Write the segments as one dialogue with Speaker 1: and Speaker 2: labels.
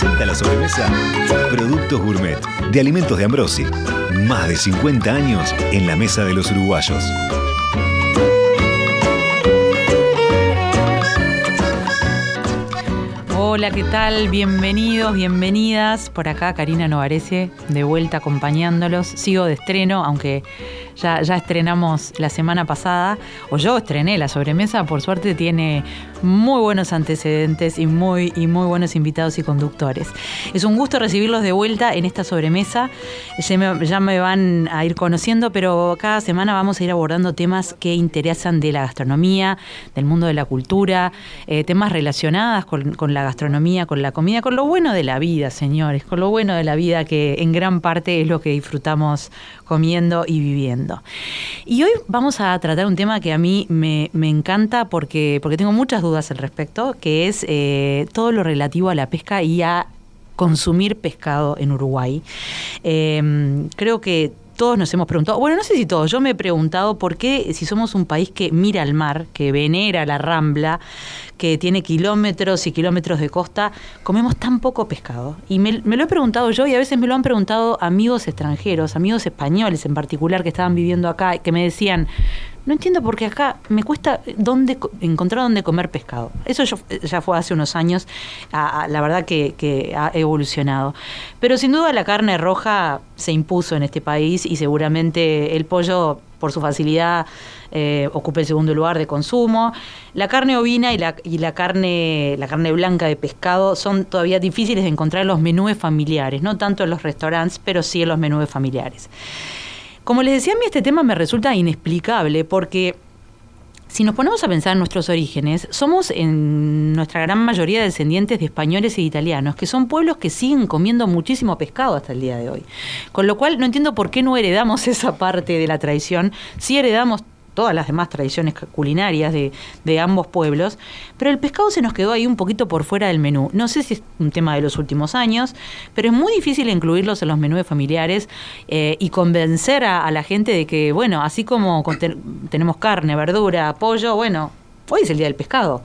Speaker 1: Presenta la sobremesa Productos Gourmet de Alimentos de Ambrosi. Más de 50 años en la mesa de los uruguayos.
Speaker 2: Hola, ¿qué tal? Bienvenidos, bienvenidas. Por acá Karina Novarese, de vuelta acompañándolos. Sigo de estreno, aunque ya, ya estrenamos la semana pasada, o yo estrené la sobremesa, por suerte tiene muy buenos antecedentes y muy, y muy buenos invitados y conductores. Es un gusto recibirlos de vuelta en esta sobremesa. Ya me, van a ir conociendo, pero cada semana vamos a ir abordando temas que interesan de la gastronomía, del mundo de la cultura, eh, temas relacionados con, con la gastronomía, con la comida, con lo bueno de la vida, señores, con lo bueno de la vida que en gran parte es lo que disfrutamos comiendo y viviendo. Y hoy vamos a tratar un tema que a mí me, me encanta porque, porque tengo muchas dudas al respecto, que es eh, todo lo relativo a la pesca y a consumir pescado en Uruguay. Eh, creo que todos nos hemos preguntado, bueno, no sé si todos, yo me he preguntado por qué si somos un país que mira al mar, que venera la rambla, que tiene kilómetros y kilómetros de costa, comemos tan poco pescado. Y me, me, lo he preguntado yo y a veces me lo han preguntado amigos extranjeros, amigos españoles en particular que estaban viviendo acá, que me decían, no entiendo por qué acá me cuesta dónde, encontrar dónde comer pescado. Eso ya fue hace unos años, la verdad que, ha evolucionado. Pero sin duda la carne roja se impuso en este país y seguramente el pollo, por su facilidad, eh, ocupa el segundo lugar de consumo. La carne ovina y la, y la, carne, la carne blanca de pescado son todavía difíciles de encontrar en los menúes familiares, no tanto en los restaurantes, pero sí en los menúes familiares. Como les decía, a mí este tema me resulta inexplicable porque si nos ponemos a pensar en nuestros orígenes, somos en nuestra gran mayoría descendientes de españoles e italianos, que son pueblos que siguen comiendo muchísimo pescado hasta el día de hoy. Con lo cual no entiendo por qué no heredamos esa parte de la tradición, si heredamos todas las demás tradiciones culinarias de, ambos pueblos, pero el pescado se nos quedó ahí un poquito por fuera del menú. No sé si es un tema de los últimos años, pero es muy difícil incluirlos en los menús familiares eh, y convencer a, a, la gente de que, bueno, así como tenemos carne, verdura, pollo, bueno, hoy es el día del pescado.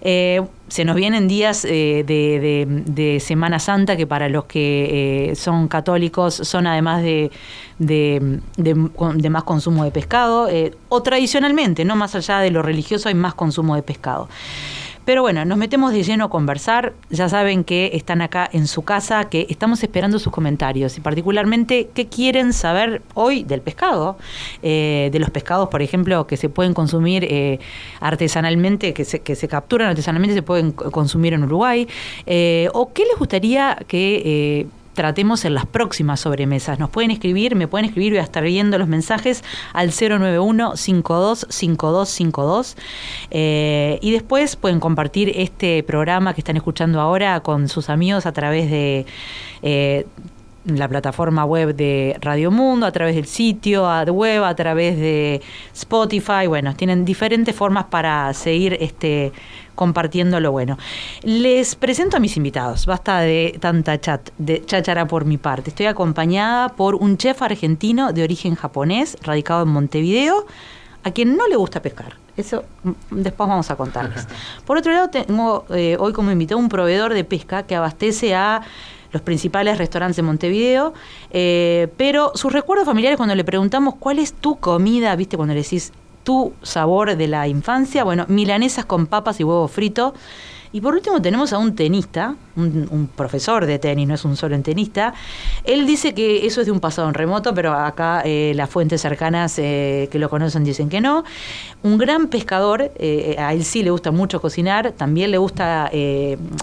Speaker 2: Eh, se nos vienen días eh, de, Semana Santa que para los que eh, son católicos son además de, de más consumo de pescado, o tradicionalmente, no más allá de lo religioso, hay más consumo de pescado. Pero bueno, nos metemos de lleno a conversar. Ya saben que están acá en su casa, que estamos esperando sus comentarios. Y particularmente qué quieren saber hoy del pescado, eh, de los pescados, por ejemplo, que se pueden consumir eh, artesanalmente, que se, que se capturan artesanalmente, se pueden consumir en Uruguay, eh, o qué les gustaría que tratemos en las próximas sobremesas. Nos pueden escribir, me pueden escribir, voy a estar viendo los mensajes al 091-525252 eh, y después pueden compartir este programa que están escuchando ahora con sus amigos a través de... Eh, la plataforma web de Radio Mundo, a través del sitio de web, a través de Spotify. Bueno, tienen diferentes formas para seguir este compartiendo lo bueno. Les presento a mis invitados, basta de tanta chat, de cháchara por mi parte. Estoy acompañada por un chef argentino de origen japonés, radicado en Montevideo, a quien no le gusta pescar. Eso después vamos a contarles. Por otro lado, tengo eh, hoy como invitado un proveedor de pesca que abastece a los principales restaurantes de Montevideo, eh, pero sus recuerdos familiares cuando le preguntamos cuál es tu comida, viste, cuando le decís tu sabor de la infancia, bueno, milanesas con papas y huevo frito. Y por último tenemos a un tenista, un, profesor de tenis, no es un solo en tenista. Él dice que eso es de un pasado en remoto, pero acá eh, las fuentes cercanas eh, que lo conocen dicen que no. Un gran pescador, eh, a él sí le gusta mucho cocinar, también le gusta,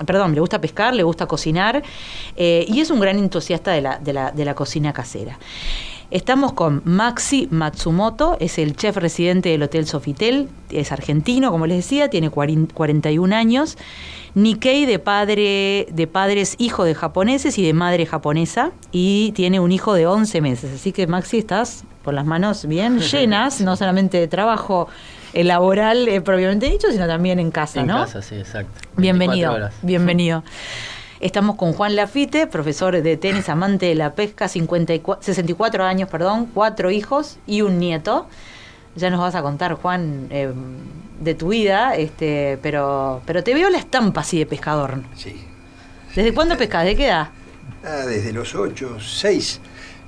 Speaker 2: perdón, le gusta pescar, le gusta cocinar, y es un gran entusiasta de la, de la, de la cocina casera. Estamos con Maxi Matsumoto, es el chef residente del Hotel Sofitel, es argentino, como les decía, tiene 41 años. Nikkei de padre de padres hijo de japoneses y de madre japonesa y tiene un hijo de 11 meses. Así que Maxi estás con las manos bien llenas, no solamente de trabajo laboral eh, propiamente dicho, sino también en casa,
Speaker 3: en
Speaker 2: ¿no?
Speaker 3: casa, sí, exacto.
Speaker 2: Bienvenido, bienvenido. Estamos con Juan Lafite, profesor de tenis, amante de la pesca, 54, 64 años, perdón, cuatro hijos y un nieto. Ya nos vas a contar, Juan, eh, de tu vida, este, pero, pero te veo la estampa así de pescador.
Speaker 4: Sí.
Speaker 2: ¿Desde cuándo pescas? ¿De qué edad?
Speaker 4: Ah, desde los ocho, seis.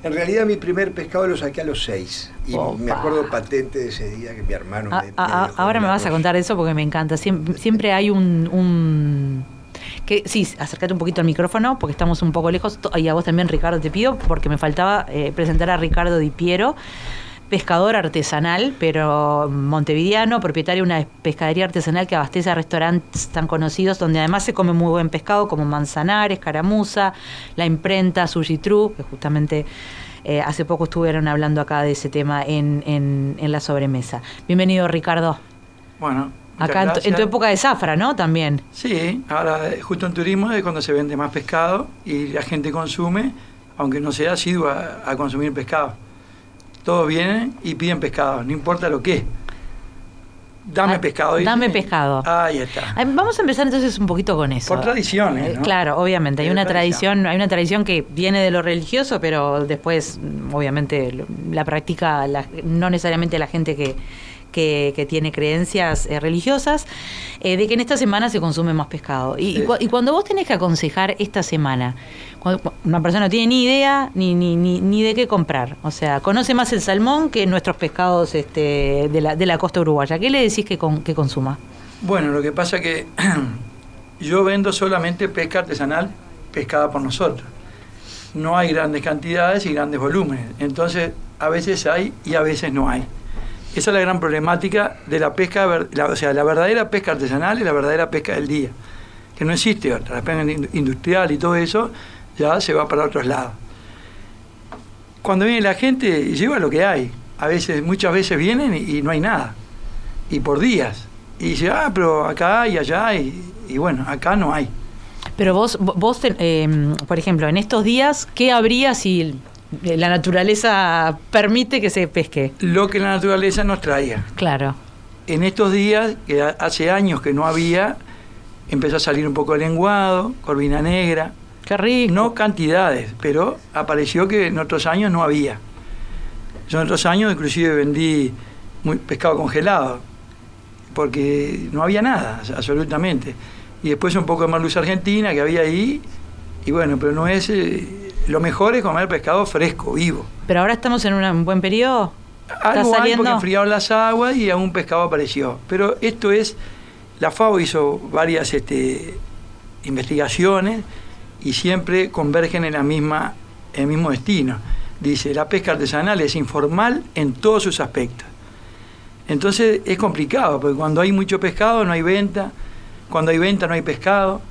Speaker 4: En realidad mi primer pescado lo saqué a los seis. Y
Speaker 2: Opa.
Speaker 4: me acuerdo patente de ese día que mi hermano
Speaker 2: Ah,
Speaker 4: me, me
Speaker 2: ah,
Speaker 4: dejó
Speaker 2: ahora me vas a contar eso porque me encanta. Siempre, siempre hay un, un- que sí, acércate un poquito al micrófono porque estamos un poco lejos. Y a vos también, Ricardo, te pido porque me faltaba eh, presentar a Ricardo Di Piero, pescador artesanal, pero montevideano, propietario de una pescadería artesanal que abastece a restaurantes tan conocidos donde además se come muy buen pescado como Manzanares, Caramuza, La Imprenta, Sushi True, que justamente eh, hace poco estuvieron hablando acá de ese tema en, en- en la sobremesa. Bienvenido, Ricardo.
Speaker 5: Bueno,
Speaker 2: Acá en tu, en tu época de zafra, ¿no? También.
Speaker 5: Sí, ahora eh, justo en turismo es cuando se vende más pescado y la gente consume, aunque no sea asidua a consumir pescado. Todos vienen y piden pescado, no importa lo que. Dame
Speaker 2: Ah,
Speaker 5: pescado.
Speaker 2: dame pescado.
Speaker 5: Ahí está.
Speaker 2: Vamos a empezar entonces un poquito con eso.
Speaker 5: Por tradiciones,
Speaker 2: Eh,
Speaker 5: ¿no?
Speaker 2: Claro, obviamente. Hay una
Speaker 5: tradición.
Speaker 2: tradición, hay una tradición que viene de lo religioso, pero después, obviamente, la practica la- no necesariamente la gente que, que, que tiene creencias eh, religiosas, eh, de que en esta semana se consume más pescado. Y, cu- y cuando vos tenés que aconsejar esta semana, cuando cu- una persona no tiene ni idea ni, ni, ni, ni de qué comprar, o sea, conoce más el salmón que nuestros pescados este, de, la, de la costa uruguaya, ¿qué le decís que, con, que consuma?
Speaker 5: Bueno, lo que pasa que yo vendo solamente pesca artesanal pescada por nosotros. No hay grandes cantidades y grandes volúmenes. Entonces, a veces hay y a veces no hay. Esa es la gran problemática de la pesca, o sea, la verdadera pesca artesanal y la verdadera pesca del día. Que no existe otra. La pesca in- industrial y todo eso ya se va para otros lados. Cuando viene la gente, lleva lo que hay. A veces, muchas veces vienen y, no hay nada. Y por días. Y dice, ah, pero acá hay, allá. Y bueno, acá no hay.
Speaker 2: Pero vos, vo- vos eh, por ejemplo, en estos días, ¿qué habría si la naturaleza permite que se pesque?
Speaker 5: Lo que la naturaleza nos traía.
Speaker 2: Claro.
Speaker 5: En estos días, que ha- hace años que no había, empezó a salir un poco de lenguado, corvina negra.
Speaker 2: Qué rico.
Speaker 5: No cantidades, pero apareció que en otros años no había. Yo en otros años inclusive vendí muy pescado congelado, porque no había nada, absolutamente. Y después un poco de merluza argentina que había ahí, y bueno, pero no es... eh, lo mejor es comer pescado fresco, vivo.
Speaker 2: Pero ahora estamos en una- un buen periodo. ¿Está
Speaker 5: Algo hay
Speaker 2: saliendo?
Speaker 5: porque enfriaron las aguas y algún pescado apareció. Pero esto es, la FAO hizo varias este, investigaciones y siempre convergen en la misma, en el mismo destino. Dice, la pesca artesanal es informal en todos sus aspectos. Entonces es complicado, porque cuando hay mucho pescado no hay venta, cuando hay venta no hay pescado.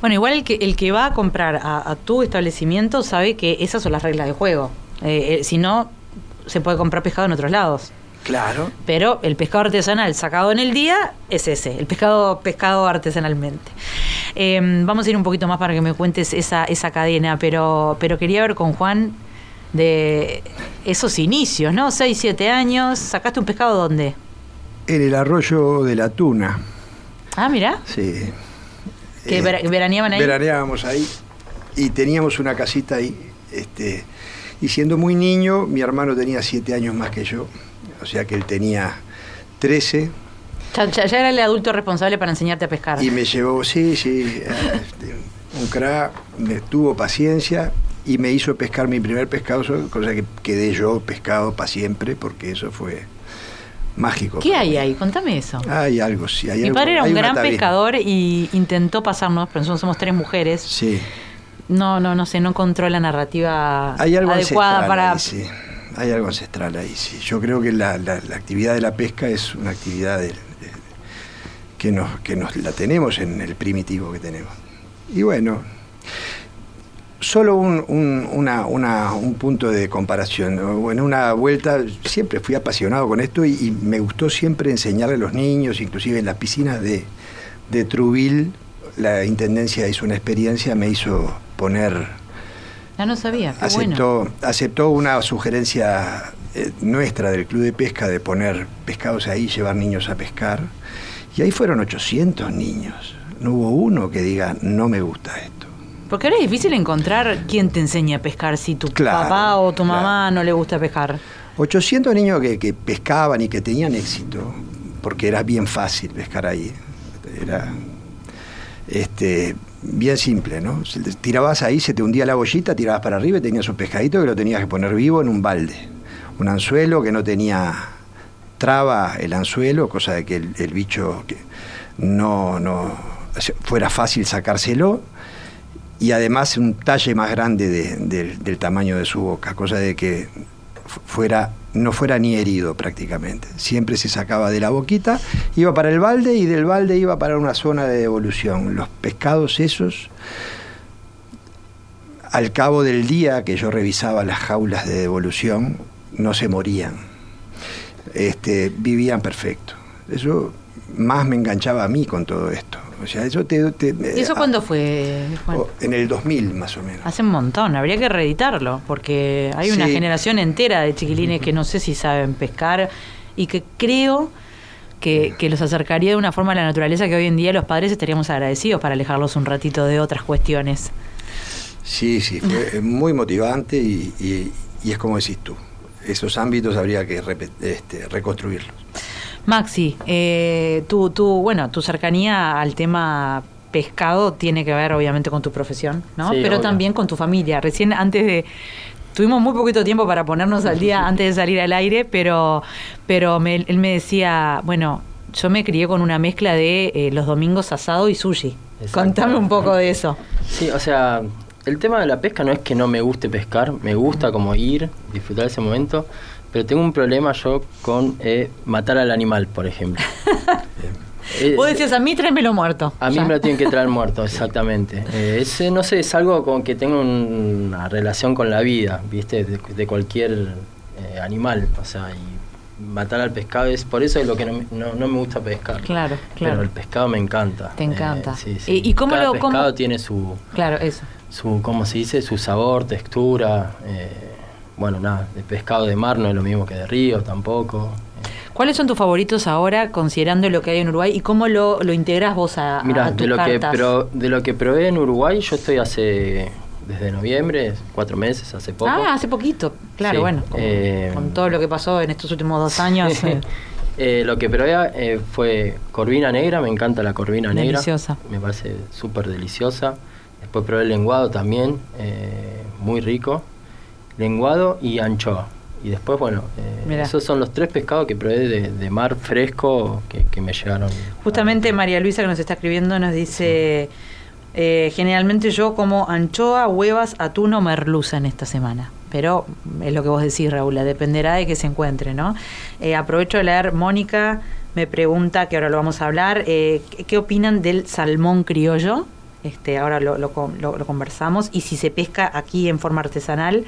Speaker 2: Bueno, igual el que, el que va a comprar a, a tu establecimiento sabe que esas son las reglas de juego. Eh, eh, si no, se puede comprar pescado en otros lados.
Speaker 5: Claro.
Speaker 2: Pero el pescado artesanal sacado en el día es ese, el pescado pescado artesanalmente. Eh, vamos a ir un poquito más para que me cuentes esa, esa cadena, pero, pero quería ver con Juan de esos inicios, ¿no? 6, 7 años. ¿Sacaste un pescado dónde?
Speaker 4: En el arroyo de la Tuna,
Speaker 2: Ah, mira,
Speaker 4: sí.
Speaker 2: Que
Speaker 4: Eh,
Speaker 2: vera- veraneaban ahí.
Speaker 4: Veraneábamos ahí y teníamos una casita ahí. Este, y siendo muy niño, mi hermano tenía siete años más que yo, o sea que él tenía 13
Speaker 2: Ya, era el adulto responsable para enseñarte a pescar.
Speaker 4: y me llevó, sí, sí, este, un crack, me tuvo paciencia y me hizo pescar mi primer pescado, cosa que quedé yo pescado para siempre, porque eso fue mágico.
Speaker 2: ¿Qué hay ahí? Contame eso.
Speaker 4: Hay algo, sí. Hay
Speaker 2: Mi
Speaker 4: algo-
Speaker 2: padre era un gran pescador y intentó pasarnos, pero nosotros somos tres mujeres.
Speaker 4: Sí.
Speaker 2: No, no, no sé, no encontró la narrativa
Speaker 4: Hay algo
Speaker 2: adecuada para.
Speaker 4: ahí, sí. Hay algo ancestral ahí, sí. Yo creo que la, la- la actividad de la pesca es una actividad de- que, nos, que nos la tenemos en el primitivo que tenemos. Y bueno, Solo un, un- una- una- un punto de comparación. En una vuelta siempre fui apasionado con esto y, y me gustó siempre enseñarle a los niños, inclusive en las piscinas de, de Trubil, la Intendencia hizo una experiencia, me hizo poner
Speaker 2: Ya no sabía, qué bueno.
Speaker 4: aceptó, aceptó una sugerencia eh, nuestra del Club de Pesca de poner pescados ahí, llevar niños a pescar. Y ahí fueron 800 niños. No hubo uno que diga, no me gusta esto.
Speaker 2: Porque ahora es difícil encontrar quién te enseña a pescar si tu
Speaker 4: Claro,
Speaker 2: papá o tu mamá
Speaker 4: claro.
Speaker 2: no le gusta pescar.
Speaker 4: 800 niños que, que pescaban y que tenían éxito, porque era bien fácil pescar ahí. Era este, bien simple, ¿no? Tirabas ahí, se te hundía la bollita, tirabas para arriba y tenías un pescadito que lo tenías que poner vivo en un balde. Un anzuelo que no tenía traba el anzuelo, cosa de que el, el bicho que no, no fuera fácil sacárselo y además un talle más grande de- del- tamaño de su boca, cosa de que fu- fuera no fuera ni herido prácticamente. Siempre se sacaba de la boquita, iba para el balde y del balde iba para una zona de devolución. Los pescados esos, al cabo del día que yo revisaba las jaulas de devolución, no se morían. Este, vivían perfecto. Eso más me enganchaba a mí con todo esto. O sea, eso te... te-
Speaker 2: ¿Y eso
Speaker 4: ah,
Speaker 2: cuándo fue, Juan?
Speaker 4: En el 2000 más o menos.
Speaker 2: Hace un montón, habría que reeditarlo, porque hay una generación entera de chiquilines que no sé si saben pescar y que creo que, que los acercaría de una forma a la naturaleza que hoy en día los padres estaríamos agradecidos para alejarlos un ratito de otras cuestiones.
Speaker 4: Sí, sí, fue muy motivante y, y- y es como decís tú. Esos ámbitos habría que este, reconstruirlos.
Speaker 2: Maxi, eh, tu, tu, bueno, tu cercanía al tema pescado tiene que ver obviamente con tu profesión, ¿no?
Speaker 3: Sí,
Speaker 2: Pero
Speaker 3: obvio.
Speaker 2: también con tu familia. Recién antes de... Tuvimos muy poquito tiempo para ponernos al día antes de salir al aire, pero, pero me- él me decía, bueno, yo me crié con una mezcla de eh, los domingos asado y sushi.
Speaker 3: Exacto.
Speaker 2: Contame un poco de eso.
Speaker 3: Sí, o sea, el tema de la pesca no es que no me guste pescar, me gusta como ir, disfrutar ese momento, pero tengo un problema yo con eh, matar al animal, por ejemplo. Eh,
Speaker 2: Vos decías, a mí tráemelo muerto.
Speaker 3: A mí
Speaker 2: Ya.
Speaker 3: me lo tienen que traer muerto, exactamente. Eh, ese, no sé, es algo con que tengo un- una relación con la vida, ¿viste? De, de cualquier eh, animal. O sea, y matar al pescado es por eso es lo que no, me- no, no me gusta pescar.
Speaker 2: Claro, claro.
Speaker 3: Pero el pescado me encanta.
Speaker 2: Te encanta.
Speaker 3: Eh, sí,
Speaker 2: ¿Y-
Speaker 3: sí.
Speaker 2: y cómo
Speaker 3: Cada
Speaker 2: lo- cómo-
Speaker 3: pescado tiene su,
Speaker 2: Claro, eso.
Speaker 3: su, ¿cómo se dice? Su sabor, textura. eh, bueno, nada, de pescado de mar no es lo mismo que de río tampoco.
Speaker 2: ¿Cuáles son tus favoritos ahora, considerando lo que hay en Uruguay y cómo lo, lo integras vos a,
Speaker 3: Mira,
Speaker 2: a tus
Speaker 3: de lo, que
Speaker 2: cartas?
Speaker 3: pro- de lo que probé en Uruguay, yo estoy hace, desde noviembre, cuatro meses, hace poco.
Speaker 2: Ah, hace poquito, claro,
Speaker 3: Sí,
Speaker 2: bueno, con,
Speaker 3: eh,
Speaker 2: con todo lo que pasó en estos últimos dos años. eh,
Speaker 3: Eh, lo que probé eh, fue corvina negra, me encanta la corvina negra.
Speaker 2: Deliciosa.
Speaker 3: Me parece súper deliciosa. Después probé el lenguado también, eh, muy rico. Lenguado y anchoa. Y después, bueno, eh, esos son los tres pescados que probé de, de mar fresco que, que me llegaron.
Speaker 2: Justamente María Luisa que nos está escribiendo nos dice, eh, generalmente yo como anchoa, huevas, atún o merluza en esta semana. Pero es lo que vos decís, Raúl, dependerá de que se encuentre, ¿no? Eh, aprovecho de leer, Mónica me pregunta, que ahora lo vamos a hablar, eh, ¿qué, qué opinan del salmón criollo? Este, ahora lo, lo lo- lo conversamos. Y si se pesca aquí en forma artesanal.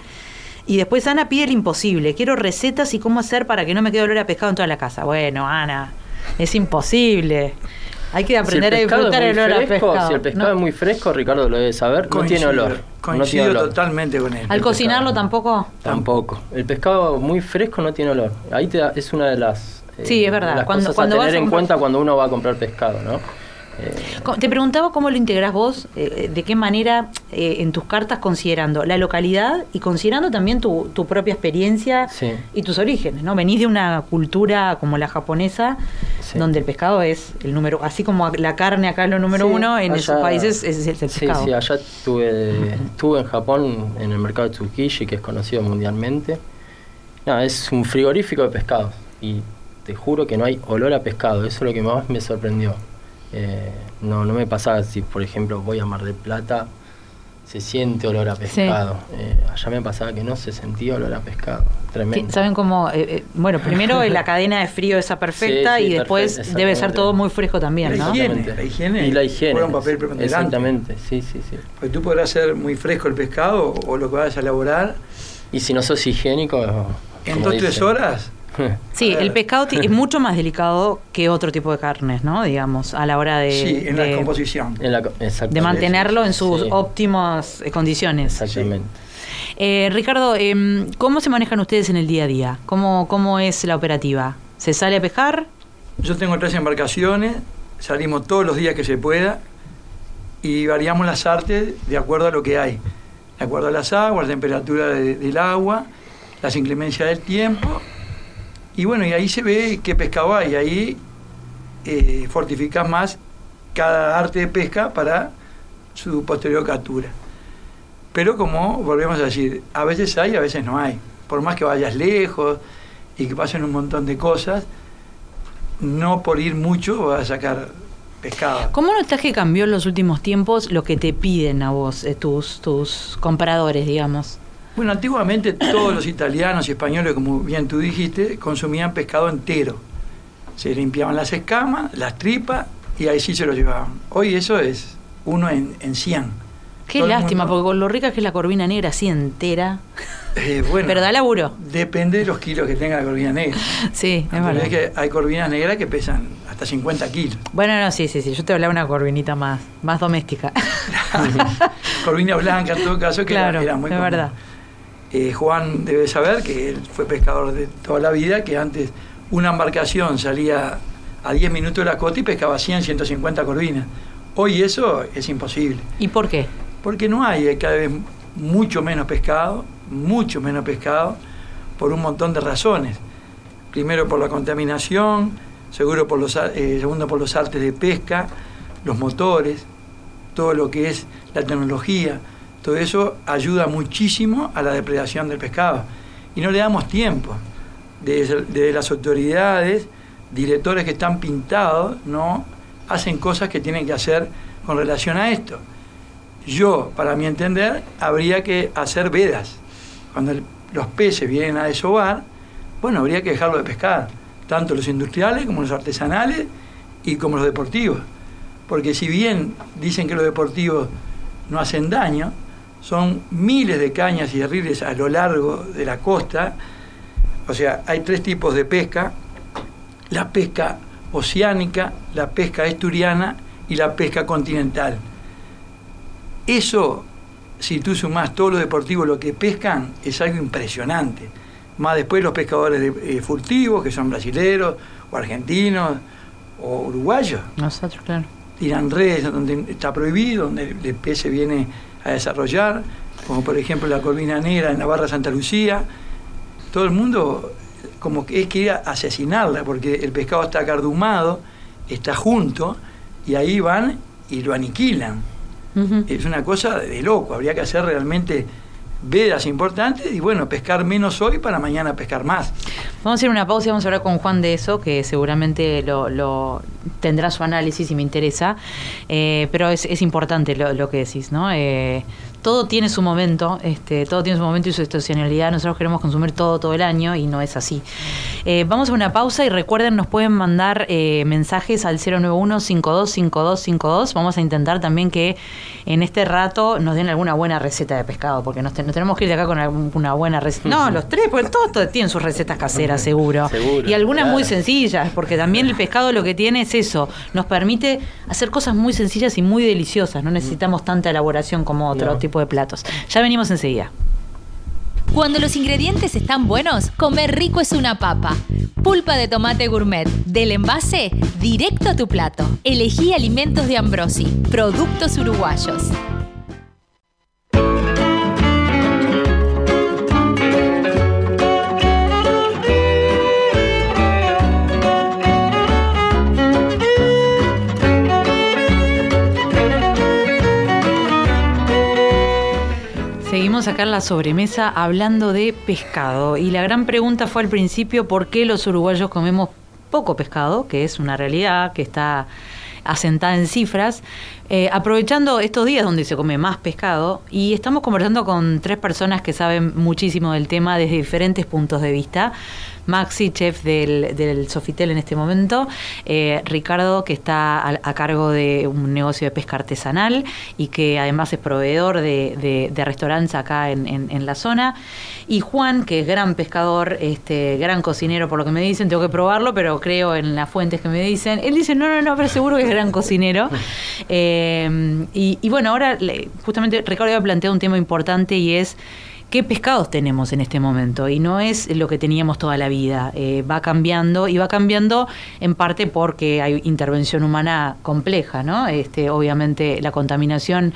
Speaker 2: Y después Ana pide el imposible. Quiero recetas y cómo hacer para que no me quede olor a pescado en toda la casa. Bueno, Ana, es imposible. Hay que aprender
Speaker 3: si
Speaker 2: a disfrutar el olor a
Speaker 3: fresco,
Speaker 2: pescado.
Speaker 3: Si el pescado
Speaker 2: No.
Speaker 3: es muy fresco, Ricardo lo debe saber, no tiene
Speaker 5: Coincido,
Speaker 3: olor. no
Speaker 5: Coincido
Speaker 3: tiene olor.
Speaker 5: totalmente con él.
Speaker 2: Al cocinarlo
Speaker 3: pescado.
Speaker 2: tampoco.
Speaker 3: Tampoco. El pescado muy fresco no tiene olor. Ahí te da- es una de las, eh,
Speaker 2: Sí, es verdad.
Speaker 3: las
Speaker 2: Cuando-
Speaker 3: cosas
Speaker 2: cuando
Speaker 3: a
Speaker 2: vas
Speaker 3: tener
Speaker 2: a
Speaker 3: en
Speaker 2: comprar-
Speaker 3: cuenta cuando uno va a comprar pescado, ¿no? Eh,
Speaker 2: Te preguntaba cómo lo integrás vos, eh, de qué manera eh, en tus cartas considerando la localidad y considerando también tu, tu propia experiencia
Speaker 3: Sí.
Speaker 2: y tus orígenes, ¿no? Venís de una cultura como la japonesa,
Speaker 3: Sí.
Speaker 2: donde el pescado es el número, así como la carne acá es lo número
Speaker 3: Sí,
Speaker 2: uno, en
Speaker 3: allá-
Speaker 2: esos países es, el
Speaker 3: Sí,
Speaker 2: pescado.
Speaker 3: sí, allá estuve, estuve en Japón en el mercado de Tsukiji, que es conocido mundialmente. No, es un frigorífico de pescados y te juro que no hay olor a pescado, eso es lo que más me sorprendió. Eh, no, no me pasaba si, por ejemplo, voy a Mar del Plata se siente olor a pescado. Eh, allá me pasaba que no se sentía olor a pescado. Tremendo.
Speaker 2: ¿Saben cómo? eh, eh, bueno, primero la cadena de frío esa perfecta
Speaker 3: Sí, sí,
Speaker 2: y después
Speaker 3: perfecta,
Speaker 2: debe ser todo muy fresco también,
Speaker 5: La
Speaker 2: ¿no?
Speaker 5: higiene, la higiene
Speaker 3: y la higiene.
Speaker 5: juega un papel preponderante.
Speaker 3: Exactamente, sí, sí, sí.
Speaker 5: Porque tú podrás hacer muy fresco el pescado o lo que vayas a elaborar
Speaker 3: Y si no sos higiénico.
Speaker 5: en dos o tres
Speaker 3: dicen.
Speaker 5: horas.
Speaker 2: Sí, el pescado es mucho más delicado que otro tipo de carnes, ¿no? Digamos, a la hora de,
Speaker 5: sí, en
Speaker 2: de-
Speaker 5: la composición.
Speaker 3: En la
Speaker 2: de mantenerlo en sus
Speaker 3: Sí.
Speaker 2: óptimas eh, condiciones.
Speaker 3: Exactamente.
Speaker 2: Eh, Ricardo, em, ¿cómo se manejan ustedes en el día a día? ¿Cómo, ¿Cómo es la operativa? ¿Se sale a pescar?
Speaker 5: Yo tengo tres embarcaciones, salimos todos los días que se pueda y variamos las artes de acuerdo a lo que hay, de acuerdo a las aguas, la temperatura de- del agua, las inclemencias del tiempo. Y bueno, y ahí se ve qué pescado hay, ahí eh, fortificas más cada arte de pesca para su posterior captura. Pero como volvemos a decir, a veces hay, a veces no hay. Por más que vayas lejos y que pasen un montón de cosas, no por ir mucho vas a sacar pescado.
Speaker 2: ¿Cómo notas que cambió en los últimos tiempos lo que te piden a vos, eh, tus, tus compradores, digamos?
Speaker 5: Bueno, antiguamente todos los italianos y españoles, como bien tú dijiste, consumían pescado entero. Se limpiaban las escamas, las tripas y ahí sí se lo llevaban. Hoy eso es uno en, en 100.
Speaker 2: Qué
Speaker 5: Todo
Speaker 2: lástima,
Speaker 5: mundo-
Speaker 2: porque con lo rica que es la corvina negra así entera.
Speaker 5: Eh, bueno,
Speaker 2: Pero da laburo.
Speaker 5: Depende de los kilos que tenga la corvina negra.
Speaker 2: Sí, es verdad.
Speaker 5: que hay corvinas negras que pesan hasta 50 kilos.
Speaker 2: Bueno, no, sí, sí, sí. Yo te hablaba de una corvinita más, más doméstica.
Speaker 5: corvina blanca en todo caso, que era-
Speaker 2: claro,
Speaker 5: era, muy
Speaker 2: es
Speaker 5: común.
Speaker 2: verdad.
Speaker 5: Eh, Juan debe saber que él fue pescador de toda la vida, que antes una embarcación salía a 10 minutos de la costa y pescaba 100, 150 corvinas. Hoy eso es imposible,
Speaker 2: ¿Y por qué?
Speaker 5: porque no hay hay cada vez mucho menos pescado, mucho menos pescado, por un montón de razones. Primero por la contaminación, seguro por los, eh, segundo por los artes de pesca, los motores, todo lo que es la tecnología, todo eso ayuda muchísimo a la depredación del pescado. Y no le damos tiempo. Desde, las autoridades, directores que están pintados, no hacen cosas que tienen que hacer con relación a esto. Yo, para mi entender, habría que hacer vedas. Cuando los peces vienen a desovar, bueno, habría que dejarlo de pescar, tanto los industriales como los artesanales y como los deportivos. Porque si bien dicen que los deportivos no hacen daño, son miles de cañas y de riles a lo largo de la costa. O sea, hay tres tipos de pesca. La pesca oceánica, la pesca esturiana y la pesca continental. Eso, si tú sumás todos los deportivos lo que pescan, es algo impresionante. Más después los pescadores de- eh, furtivos, que son brasileros, o argentinos, o uruguayos,
Speaker 2: Nosotros, claro.
Speaker 5: tiran redes donde está prohibido, donde el pez se viene a desarrollar, como por ejemplo la corvina negra en la barra Santa Lucía. Todo el mundo como que es que ir a asesinarla, porque el pescado está cardumado, está junto, y ahí van y lo aniquilan. Es una cosa de loco, habría que hacer realmente vedas importantes y bueno, pescar menos hoy para mañana pescar más.
Speaker 2: Vamos a hacer una pausa y vamos a hablar con Juan de eso, que seguramente lo, lo- tendrá su análisis y me interesa. Eh, pero es, es importante lo, que decís, ¿no? Eh, todo tiene su momento, este, todo tiene su momento y su estacionalidad. Nosotros queremos consumir todo todo el año y no es así. Eh, vamos a una pausa y recuerden, nos pueden mandar eh, mensajes al 091-525252. Vamos a intentar también que en este rato nos den alguna buena receta de pescado, porque nos, te- nos tenemos que ir de acá con alguna buena receta. No, los tres, porque todos, todos tienen sus recetas caseras, seguro.
Speaker 3: Seguro,
Speaker 2: y algunas muy sencillas, porque también el pescado lo que tiene es eso, nos permite hacer cosas muy sencillas y muy deliciosas. No necesitamos tanta elaboración como otro
Speaker 3: No.
Speaker 2: tipo de platos. Ya venimos enseguida.
Speaker 6: Cuando los ingredientes están buenos, comer rico es una papa. Pulpa de tomate gourmet, del envase directo a tu plato. Elegí alimentos de Ambrosi, productos uruguayos.
Speaker 2: Seguimos acá en la sobremesa hablando de pescado. Y la gran pregunta fue al principio por qué los uruguayos comemos poco pescado, que es una realidad que está asentada en cifras, eh, aprovechando estos días donde se come más pescado y estamos conversando con tres personas que saben muchísimo del tema desde diferentes puntos de vista. Maxi, chef del, del Sofitel en este momento, eh, Ricardo, que está a, cargo de un negocio de pesca artesanal y que además es proveedor de, restaurantes acá en, la zona, y Juan, que es gran pescador, este, gran cocinero por lo que me dicen, tengo que probarlo, pero creo en las fuentes que me dicen. Él dice, no, no, no, pero seguro que es gran cocinero. Eh, y, y, bueno, ahora justamente Ricardo había planteado un tema importante y es qué pescados tenemos en este momento y no es lo que teníamos toda la vida. Eh, va cambiando y va cambiando en parte porque hay intervención humana compleja, ¿no? Este, obviamente la contaminación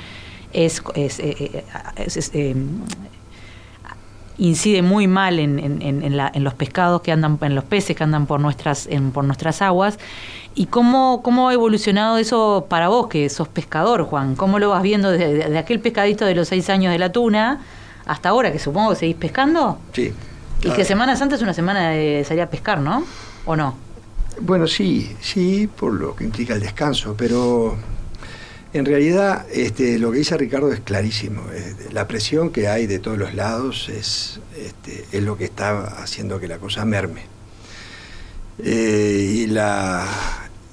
Speaker 2: es, eh, eh, incide muy mal en, los pescados que andan, en los peces que andan por nuestras, por nuestras aguas. ¿Y cómo, cómo ha evolucionado eso para vos, que sos pescador, Juan? ¿Cómo lo vas viendo desde, aquel pescadito de los seis años de la tuna? Hasta ahora, que supongo que seguís pescando.
Speaker 4: Sí.
Speaker 2: Y que Semana Santa es una semana de salir a pescar, ¿no? ¿O no?
Speaker 4: Bueno, sí, sí, por lo que implica el descanso, pero en realidad este, lo que dice Ricardo es clarísimo. La presión que hay de todos los lados es, este, es lo que está haciendo que la cosa merme. Eh, y la,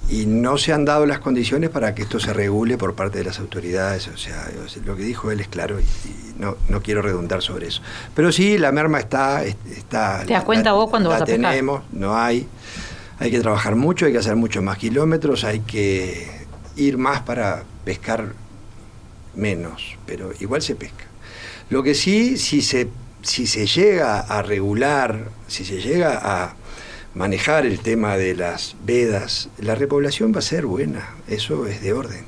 Speaker 4: y no se han dado las condiciones para que esto se regule por parte de las autoridades. O sea, lo que dijo él es claro y, no, no, quiero redundar sobre eso. Pero sí, la merma está... está
Speaker 2: ¿Te das cuenta vos cuando vas a
Speaker 4: pescar? tenemos, no hay. Hay que trabajar mucho, hay que hacer muchos más kilómetros, hay que ir más para pescar menos, pero igual se pesca. Lo que sí, si se, si se llega a regular, si se llega a manejar el tema de las vedas, la repoblación va a ser buena, eso es de orden.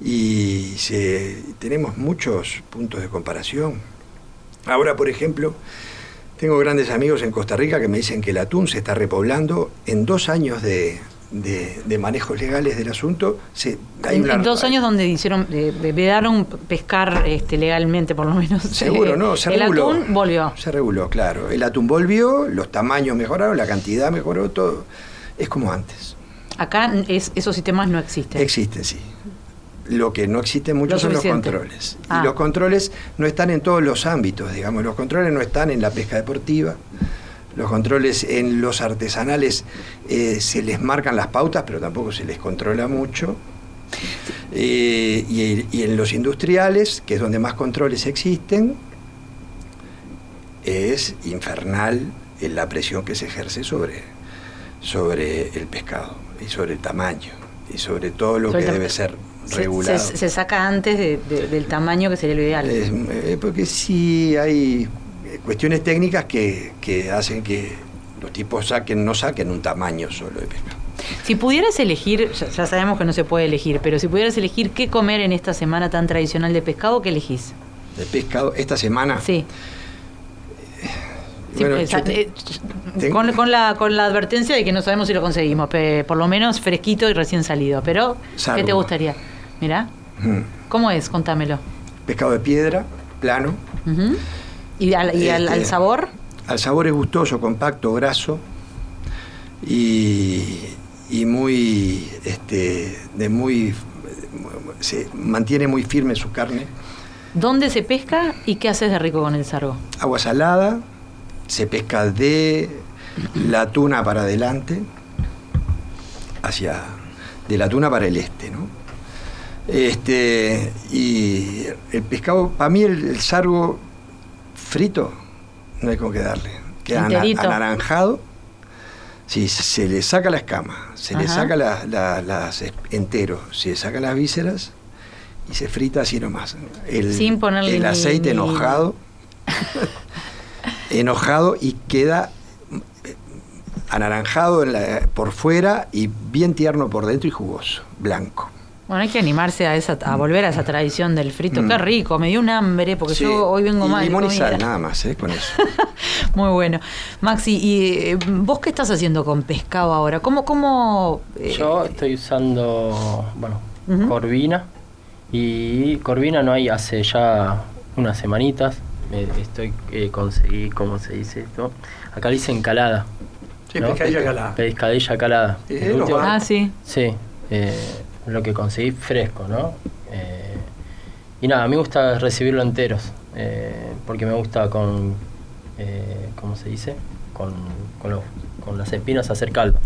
Speaker 4: Y tenemos muchos puntos de comparación. Ahora, por ejemplo, tengo grandes amigos en Costa Rica que me dicen que el atún se está repoblando en dos años de, de, manejos legales del asunto. Se,
Speaker 2: en, dos años donde hicieron, eh, vedaron pescar este, legalmente, por lo menos.
Speaker 4: Seguro, no, se
Speaker 2: el atún volvió.
Speaker 4: Se reguló, claro. El atún volvió, los tamaños mejoraron, la cantidad mejoró, todo. Es como antes.
Speaker 2: Acá es, esos sistemas no existen.
Speaker 4: Existen, sí. Lo que no existe mucho son los controles. Y ah. los controles no están en todos los ámbitos, digamos. Los controles no están en la pesca deportiva, los controles en los artesanales eh, se les marcan las pautas, pero tampoco se les controla mucho. Eh, y, en los industriales, que es donde más controles existen, es infernal la presión que se ejerce sobre, sobre el pescado y sobre el tamaño y sobre todo lo que debe ser regulado.
Speaker 2: Se, saca antes del tamaño que sería lo ideal.
Speaker 4: Eh, porque sí hay cuestiones técnicas que, hacen que los tipos saquen, no saquen un tamaño solo de pescado.
Speaker 2: Si pudieras elegir, ya, sabemos que no se puede elegir, pero si pudieras elegir qué comer en esta semana tan tradicional de pescado, ¿qué elegís?
Speaker 4: ¿De pescado esta semana?
Speaker 2: Sí. Eh, con, la, con la advertencia de que no sabemos si lo conseguimos, por lo menos fresquito y recién salido. Pero, ¿qué te gustaría? Mira, ¿cómo es? Contámelo.
Speaker 4: Pescado de piedra, plano.
Speaker 2: ¿Y, al, este, sabor?
Speaker 4: Al sabor es gustoso, compacto, graso y, muy, este, de muy, se mantiene muy firme su carne.
Speaker 2: ¿Dónde se pesca y qué haces de rico con el sargo?
Speaker 4: Agua salada, se pesca de la tuna para adelante, hacia, de la tuna para el este, ¿no? Este, y el pescado, para mí el sargo frito, no hay como que darle. Queda anaranjado. Si se le saca la escama, se le saca las entero, se le saca las vísceras y se frita así nomás. El,
Speaker 2: Sin ponerle
Speaker 4: el aceite enojado, enojado y queda eh, anaranjado por fuera y bien tierno por dentro y jugoso, blanco.
Speaker 2: Bueno, hay que animarse a esa, a volver a esa tradición del frito. Qué mm. rico, me dio un hambre porque yo hoy vengo mal.
Speaker 4: Limón y sal, nada más, ¿eh? Con eso.
Speaker 2: Muy bueno. Maxi, ¿y eh, vos qué estás haciendo con pescado ahora? ¿Cómo, cómo
Speaker 3: eh, Yo estoy usando, bueno, corvina. Y corvina no hay hace ya unas semanitas. estoy conseguí, ¿cómo se dice esto? Acá dice encalada.
Speaker 5: Sí, pescadilla calada.
Speaker 3: Pescadilla calada.
Speaker 2: ah, sí.
Speaker 3: Sí. Lo que conseguí fresco, ¿no? Eh, y nada, a mí me gusta recibirlo enteros, eh, porque me gusta con, eh, ¿cómo se dice? Con, con, los- con las espinas hacer caldo.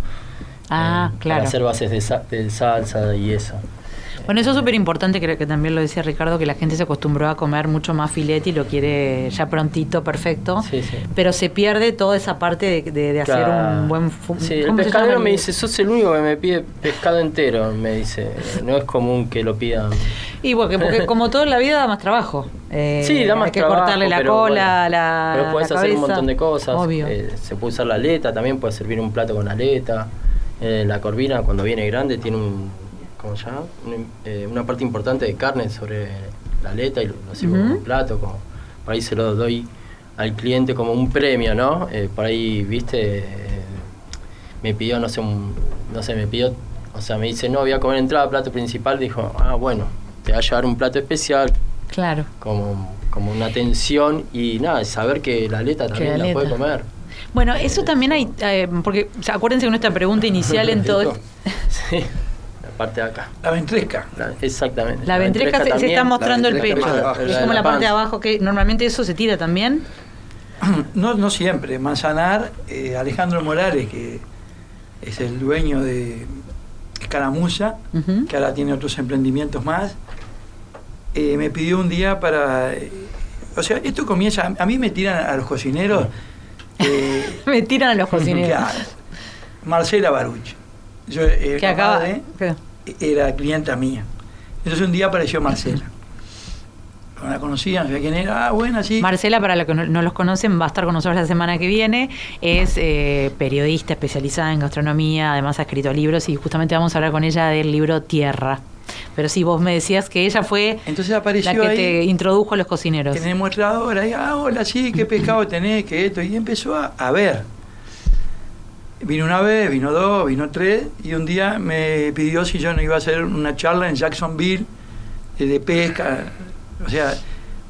Speaker 2: Ah,
Speaker 3: Eh,
Speaker 2: claro.
Speaker 3: Para hacer bases de, sa- de salsa y eso.
Speaker 2: Bueno, eso es súper importante, creo que también lo decía Ricardo, que la gente se acostumbró a comer mucho más filete y lo quiere ya prontito, perfecto.
Speaker 3: Sí, sí.
Speaker 2: Pero se pierde toda esa parte de, de- de hacer
Speaker 3: Claro.
Speaker 2: un buen...
Speaker 3: Sí, el
Speaker 2: ¿cómo se
Speaker 3: pescadero me dice, sos el único que me pide pescado entero, me dice. No es común que lo pidan.
Speaker 2: Y porque, porque como todo en la vida da más trabajo. Eh,
Speaker 3: Sí, da más
Speaker 2: Hay que
Speaker 3: trabajo,
Speaker 2: cortarle la
Speaker 3: pero
Speaker 2: cola,
Speaker 3: bueno.
Speaker 2: la
Speaker 3: Pero puedes hacer un montón de cosas.
Speaker 2: Obvio.
Speaker 3: Eh, se puede usar la aleta, también puedes servir un plato con aleta. Eh, la corvina, cuando viene grande, tiene un. ¿Cómo se llama? Un- eh, una parte importante de carne sobre la aleta y lo, lo sirvo un plato. Como, por ahí se lo doy al cliente como un premio, ¿no? Eh, por ahí, viste, eh, me pidió, no sé, un, no sé, me pidió, o sea, me dice, no, voy a comer entrada, plato principal. Dijo, ah, bueno, te va a llevar un plato especial,
Speaker 2: Claro.
Speaker 3: como, como una atención y nada, saber que la aleta también
Speaker 2: la
Speaker 3: la, puede comer.
Speaker 2: Bueno, eso también hay, eh, porque o sea, acuérdense que nuestra pregunta inicial en todo...
Speaker 3: Sí, parte de acá.
Speaker 5: La ventresca.
Speaker 3: La- exactamente.
Speaker 2: La ventresca se, está mostrando el pecho.
Speaker 4: abajo.
Speaker 2: Es
Speaker 3: La
Speaker 2: como
Speaker 3: la
Speaker 2: la parte de abajo, que normalmente eso se tira también.
Speaker 5: No, no siempre. Manzanar, eh, Alejandro Morales, que es el dueño de Escaramuza, que ahora tiene otros emprendimientos más, eh, me pidió un día para... eh, o sea, esto comienza... A mí me tiran a los cocineros... eh,
Speaker 2: Me tiran a los cocineros.
Speaker 5: claro, Marcela Baruch. Yo, eh,
Speaker 2: que acaba...
Speaker 5: madre
Speaker 2: ¿Qué?
Speaker 5: era clienta mía. Entonces un día apareció Marcela. No la conocía, no quién era. Ah, bueno, sí.
Speaker 2: Marcela, para los que no, no los conocen, va a estar con nosotros la semana que viene. Es eh, periodista especializada en gastronomía, además ha escrito libros y justamente vamos a hablar con ella del libro Tierra. Pero sí, vos me decías que ella fue
Speaker 5: Entonces apareció
Speaker 2: la que
Speaker 5: ahí.
Speaker 2: te introdujo a los cocineros.
Speaker 5: en el mostrador, ahí, ah, hola, sí, qué pescado tenés, qué esto, y empezó a, a ver. Vino una vez, vino dos, vino tres, y un día me pidió si yo no iba a hacer una charla en Jacksonville eh, de pesca, o sea,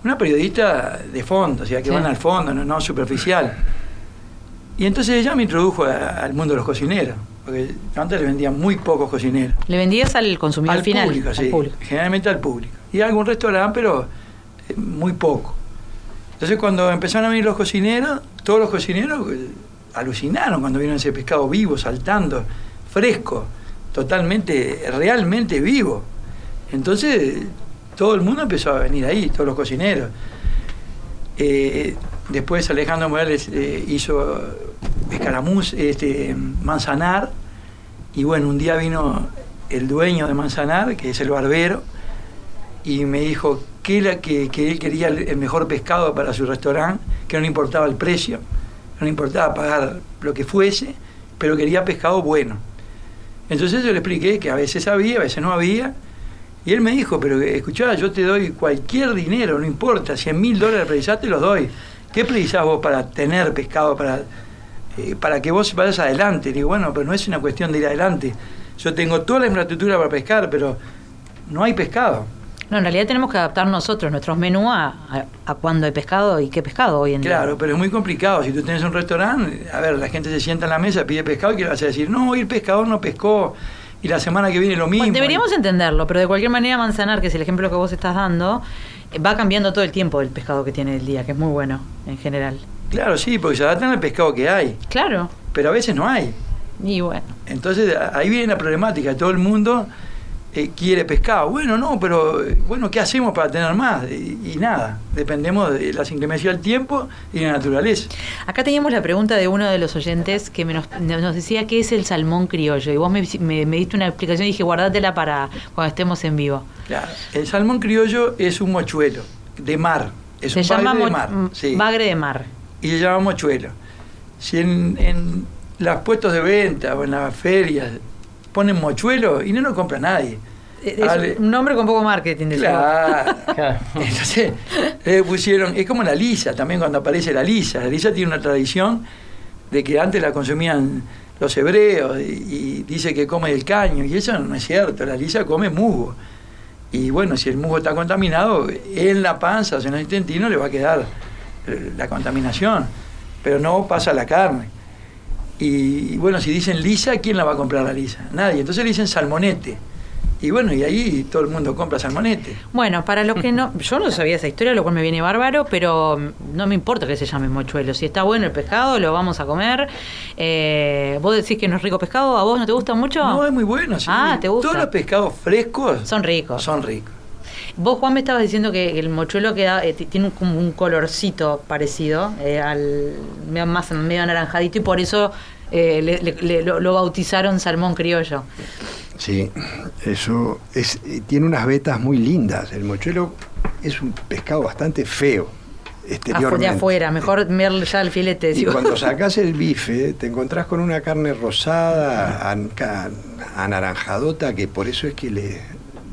Speaker 5: una periodista de fondo, o sea, que
Speaker 2: Sí.
Speaker 5: van al fondo, no, no superficial. Y entonces ella me introdujo a- al mundo de los cocineros, porque antes le vendía muy pocos cocineros
Speaker 2: Le vendías al consumidor
Speaker 5: al
Speaker 2: final.
Speaker 5: público,
Speaker 2: al
Speaker 5: sí,
Speaker 2: público.
Speaker 5: generalmente al público. Y a algún restaurante, pero eh, muy poco. Entonces cuando empezaron a venir los cocineros, todos los cocineros eh, alucinaron cuando vieron ese pescado vivo, saltando, fresco, totalmente, realmente vivo. Entonces todo el mundo empezó a venir ahí, todos los cocineros. Eh, después Alejandro Morales eh, hizo escaramuz, este, manzanar, y bueno, un día vino el dueño de Manzanar, que es el barbero, y me dijo que, que, él quería el, el mejor pescado para su restaurante, que no le importaba el precio, no le importaba pagar lo que fuese, pero quería pescado bueno. Entonces yo le expliqué que a veces había, a veces no había, y él me dijo, pero escuchá, yo te doy cualquier dinero, no importa, 100 mil dólares precisás, te los doy. ¿Qué precisás vos para tener pescado, para, eh, para que vos vayas adelante? Le digo, bueno, pero no es una cuestión de ir adelante. Yo tengo toda la infraestructura para pescar, pero no hay pescado.
Speaker 2: No, en realidad tenemos que adaptar nosotros nuestros menús a, a, a cuándo hay pescado y qué pescado hoy en día.
Speaker 5: Claro, pero es muy complicado. Si tú tienes un restaurante, a ver, la gente se sienta en la mesa, pide pescado y vas a decir, no, hoy el pescador no pescó y la semana que viene lo mismo.
Speaker 2: Bueno, deberíamos entenderlo, pero de cualquier manera Manzanar, que es el ejemplo que vos estás dando, eh, va cambiando todo el tiempo el pescado que tiene el día, que es muy bueno en general.
Speaker 5: Claro, sí, porque se adaptan al pescado que hay,
Speaker 2: Claro,
Speaker 5: pero a veces no hay.
Speaker 2: y bueno.
Speaker 5: Entonces ahí viene la problemática, todo el mundo eh, quiere pescado. Bueno, no, pero eh, bueno, ¿qué hacemos para tener más? Y, y nada, dependemos de las inclemencias del tiempo y de la naturaleza.
Speaker 2: Acá teníamos la pregunta de uno de los oyentes que me nos, nos decía qué es el salmón criollo. Y vos me, me- me diste una explicación y dije, guardátela para cuando estemos en vivo.
Speaker 5: Claro, el salmón criollo es un mochuelo de mar, es
Speaker 2: Se
Speaker 5: un
Speaker 2: llama
Speaker 5: bagre de mar. sí.
Speaker 2: bagre de mar.
Speaker 5: y se llama mochuelo. Si en, en los puestos de venta o en las ferias ponen mochuelo y no lo compra nadie.
Speaker 2: Eh, Es
Speaker 5: Ale-
Speaker 2: un nombre con poco marketing. vos.
Speaker 5: Claro.
Speaker 3: Claro.
Speaker 5: Entonces le pusieron, es como la lisa, también cuando aparece la lisa. La lisa tiene una tradición de que antes la consumían los hebreos y, y dice que come el caño, y eso no es cierto, la lisa come musgo. Y bueno, si el musgo está contaminado, en la panza o en el intestino le va a quedar eh, la contaminación, pero no pasa la carne. Y, y bueno, si dicen lisa, ¿quién la va a comprar la lisa? Nadie. Entonces le dicen salmonete. Y bueno, y ahí todo el mundo compra salmonete.
Speaker 2: Bueno, para los que no, yo no sabía esa historia, lo cual me viene bárbaro, pero no me importa que se llame mochuelo. Si está bueno el pescado, lo vamos a comer. Eh, vos decís que no es rico pescado, ¿a vos no te gusta mucho?
Speaker 5: No, es muy bueno. sí.
Speaker 2: Ah, ¿te gusta?
Speaker 5: Todos los pescados frescos
Speaker 2: Son ricos.
Speaker 5: son ricos.
Speaker 2: Vos, Juan, me estabas diciendo que el mochuelo queda, eh, tiene un, como un colorcito parecido eh, al medio más medio anaranjadito y por eso eh, le- le- le- lo, lo bautizaron salmón criollo.
Speaker 4: Sí, eso es, eh, tiene unas vetas muy lindas. El mochuelo es un pescado bastante feo
Speaker 2: Afu-
Speaker 4: exteriormente.
Speaker 2: de afuera, mejor ver ya el filete.
Speaker 4: Y cuando sacás el bife, te encontrás con una carne rosada, an- anaranjadota, que por eso es que le,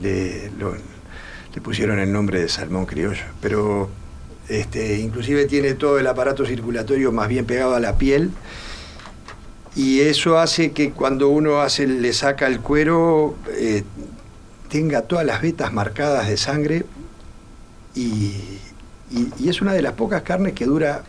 Speaker 4: le, lo- le pusieron el nombre de salmón criollo. Pero este, inclusive tiene todo el aparato circulatorio más bien pegado a la piel. Y eso hace que cuando uno hace, le saca el cuero, eh, tenga todas las vetas marcadas de sangre y, y- y es una de las pocas carnes que dura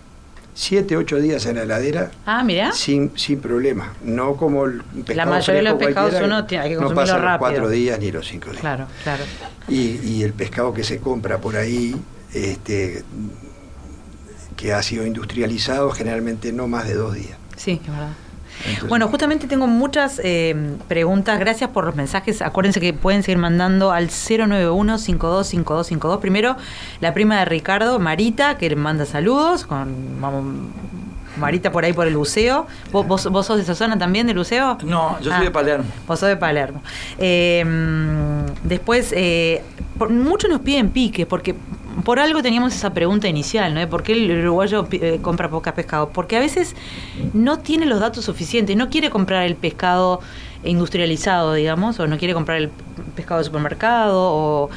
Speaker 4: 7, 8 días en la heladera
Speaker 2: Ah, mirá.
Speaker 4: sin, sin problema. No como el pescado
Speaker 2: La mayoría de los pescados uno tiene- que
Speaker 4: no pasa los
Speaker 2: rápido.
Speaker 4: 4 días ni los 5 días.
Speaker 2: Claro, claro.
Speaker 4: Y, y el pescado que se compra por ahí, este, que ha sido industrializado, generalmente no más de dos días.
Speaker 2: Sí, es verdad.
Speaker 4: Entonces,
Speaker 2: Bueno, justamente tengo muchas eh, preguntas. Gracias por los mensajes. Acuérdense que pueden seguir mandando al 091-525252. Primero, la prima de Ricardo, Marita, que le manda saludos. Con vamos, Marita por ahí por el buceo. ¿Vos, vos, vos sos de esa zona también, del buceo?
Speaker 5: No, yo soy
Speaker 2: Ah.
Speaker 5: de Palermo.
Speaker 2: Vos sos de Palermo. Eh, después, eh, por- muchos nos piden piques, porque por algo teníamos esa pregunta inicial, ¿no? ¿Por qué el uruguayo eh, compra poca pescado? Porque a veces no tiene los datos suficientes, no quiere comprar el pescado industrializado, digamos, o no quiere comprar el pescado de supermercado. O,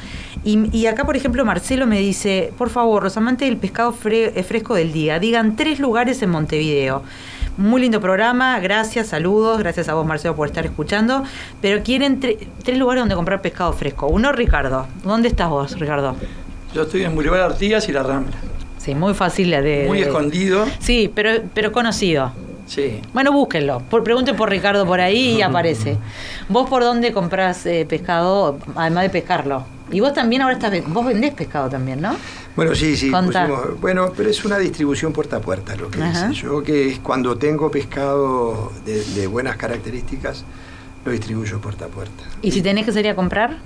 Speaker 2: y, acá, por ejemplo, Marcelo me dice, por favor, los amantes del pescado eh, fresco del día, digan tres lugares en Montevideo. Muy lindo programa, gracias, saludos, gracias a vos Marcelo por estar escuchando, pero quieren tre- tres lugares donde comprar pescado fresco. Uno, Ricardo. ¿Dónde estás vos, Ricardo?
Speaker 5: Yo estoy en Boulevard Artigas y La Rambla.
Speaker 2: Sí, muy fácil de...
Speaker 5: Muy
Speaker 2: de-
Speaker 5: escondido.
Speaker 2: Sí, pero, pero conocido.
Speaker 5: Sí.
Speaker 2: Bueno, búsquenlo. Por, pregunten por Ricardo por ahí y aparece. ¿Vos por dónde comprás eh, pescado, además de pescarlo? Y vos también ahora estás... Vos vendés pescado también, ¿no?
Speaker 4: Bueno, sí, sí. Pusimos- bueno, pero es una distribución puerta a puerta lo que
Speaker 2: Ajá.
Speaker 4: hice. Yo que es cuando tengo pescado de, de buenas características, lo distribuyo puerta a puerta.
Speaker 2: ¿Y si tenés que salir a comprar?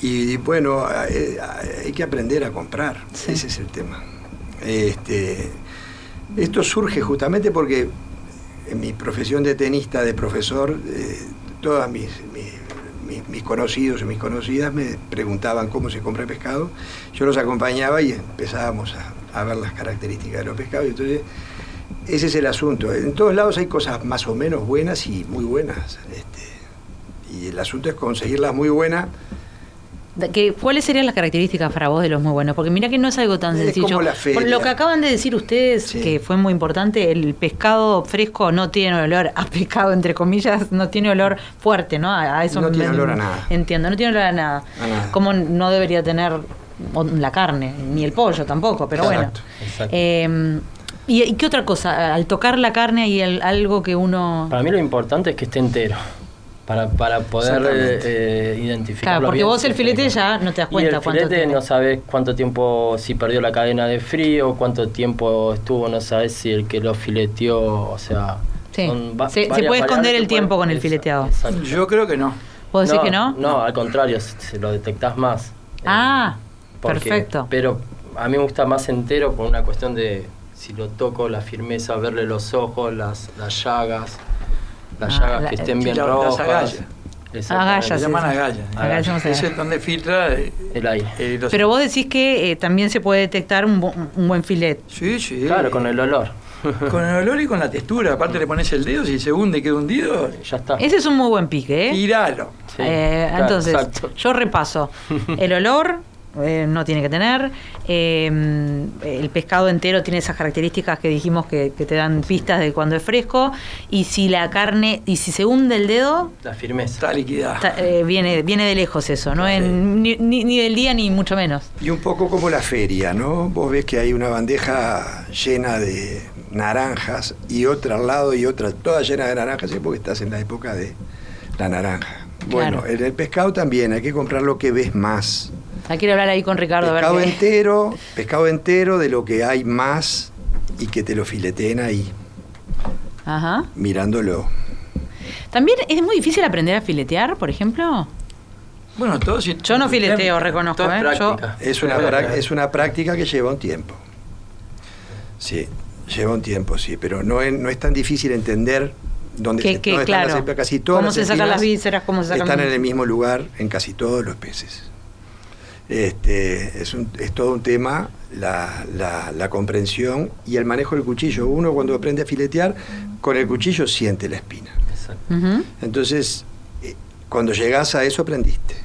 Speaker 4: Y bueno, eh, hay que aprender a comprar,
Speaker 2: Sí.
Speaker 4: ese es el tema. Este, esto surge justamente porque en mi profesión de tenista, de profesor, eh, todas mis, mis- conocidos y mis conocidas me preguntaban cómo se compra pescado. Yo los acompañaba y empezábamos a, a ver las características de los pescados. Entonces, ese es el asunto. En todos lados hay cosas más o menos buenas y muy buenas. Este, y el asunto es conseguirlas muy buenas.
Speaker 2: Que- ¿Cuáles serían las características para vos de los muy buenos? Porque mira que no es algo tan
Speaker 4: Es
Speaker 2: sencillo.
Speaker 4: como la feria.
Speaker 2: Por lo que acaban de decir ustedes,
Speaker 4: Sí.
Speaker 2: que fue muy importante, el pescado fresco no tiene olor a pescado, entre comillas, no tiene olor fuerte, ¿no? A, a eso
Speaker 4: No tiene olor a nada.
Speaker 2: Entiendo, no tiene olor a nada.
Speaker 4: A nada.
Speaker 2: Como no debería tener la carne, ni el pollo tampoco, pero
Speaker 4: Exacto,
Speaker 2: bueno.
Speaker 3: exacto.
Speaker 2: Eh, ¿y, y qué otra cosa? Al tocar la carne hay el- algo que uno...
Speaker 3: Para mí lo importante es que esté entero. Para, para poder eh, identificar.
Speaker 2: Claro, porque vos el filete ya no te das cuenta
Speaker 3: Y el
Speaker 2: cuánto
Speaker 3: filete
Speaker 2: tiene.
Speaker 3: no sabes cuánto tiempo, si perdió la cadena de frío, cuánto tiempo estuvo, no sabes si el que lo fileteó, o sea.
Speaker 2: Sí. Se- puede esconder el tiempo
Speaker 3: pueden-
Speaker 2: con el fileteado.
Speaker 3: exacto.
Speaker 5: Yo creo que no.
Speaker 2: ¿Vos decís que no?
Speaker 3: No, al contrario, se, se lo detectás más.
Speaker 2: Ah,
Speaker 3: Eh, porque-
Speaker 2: perfecto.
Speaker 3: Pero a mí me gusta más entero por una cuestión de si lo toco, la firmeza, verle los ojos, las, las llagas, las
Speaker 2: Ah,
Speaker 3: llagas
Speaker 2: la-
Speaker 3: que estén bien
Speaker 5: las
Speaker 3: rojas.
Speaker 5: agallas.
Speaker 3: Exactamente.
Speaker 2: Agallas,
Speaker 5: Se llaman agallas.
Speaker 2: Agallas no sé.
Speaker 5: Ese es donde filtra eh,
Speaker 3: El aire.
Speaker 5: eh, los-
Speaker 2: Pero vos decís que eh, también se puede detectar un, bu- un buen filet.
Speaker 5: Sí, sí.
Speaker 3: Claro, con el olor.
Speaker 5: Con el olor y con la textura. Aparte le pones el dedo, si se hunde y queda hundido,
Speaker 3: ya está.
Speaker 2: Ese es un muy buen pique, ¿eh?
Speaker 5: tiralo.
Speaker 3: Sí,
Speaker 2: Eh,
Speaker 3: claro,
Speaker 2: entonces,
Speaker 3: exacto.
Speaker 2: yo repaso. El olor eh, no tiene que tener. eh, el pescado entero tiene esas características que dijimos que, que te dan pistas de cuando es fresco. Y si la carne, y si se hunde el dedo,
Speaker 3: La firmeza.
Speaker 5: Está liquidada.
Speaker 2: está- eh, viene, viene de lejos eso, no ni, ni- ni del día ni mucho menos.
Speaker 4: Y un poco como la feria, ¿no? Vos ves que hay una bandeja llena de naranjas y otra al lado y otra toda llena de naranjas, es porque estás en la época de la naranja. Bueno,
Speaker 2: Claro.
Speaker 4: en el pescado también hay que comprar lo que ves más.
Speaker 2: Hay que hablar ahí con Ricardo a ver
Speaker 4: Pescado entero, pescado entero de lo que hay más y que te lo fileteen ahí,
Speaker 2: Ajá.
Speaker 4: mirándolo.
Speaker 2: También es muy difícil aprender a filetear, por ejemplo.
Speaker 5: Bueno, todo si-
Speaker 2: Yo no fileteo, reconozco, ¿eh? Yo-.
Speaker 4: Es una, prac- es una práctica que lleva un tiempo. Sí, lleva un tiempo, sí, pero no es, no es tan difícil entender dónde,
Speaker 2: Que-
Speaker 4: se-
Speaker 2: que,
Speaker 4: están
Speaker 2: claro,
Speaker 4: las casi todas
Speaker 2: cómo
Speaker 4: las
Speaker 2: se sacan las vísceras, cómo se sacan
Speaker 4: Están en el mismo lugar en casi todos los peces. Este, es, un- es todo un tema la, la- la comprensión y el manejo del cuchillo. Uno cuando aprende a filetear, con el cuchillo siente la espina. Entonces, eh, cuando llegas a eso aprendiste.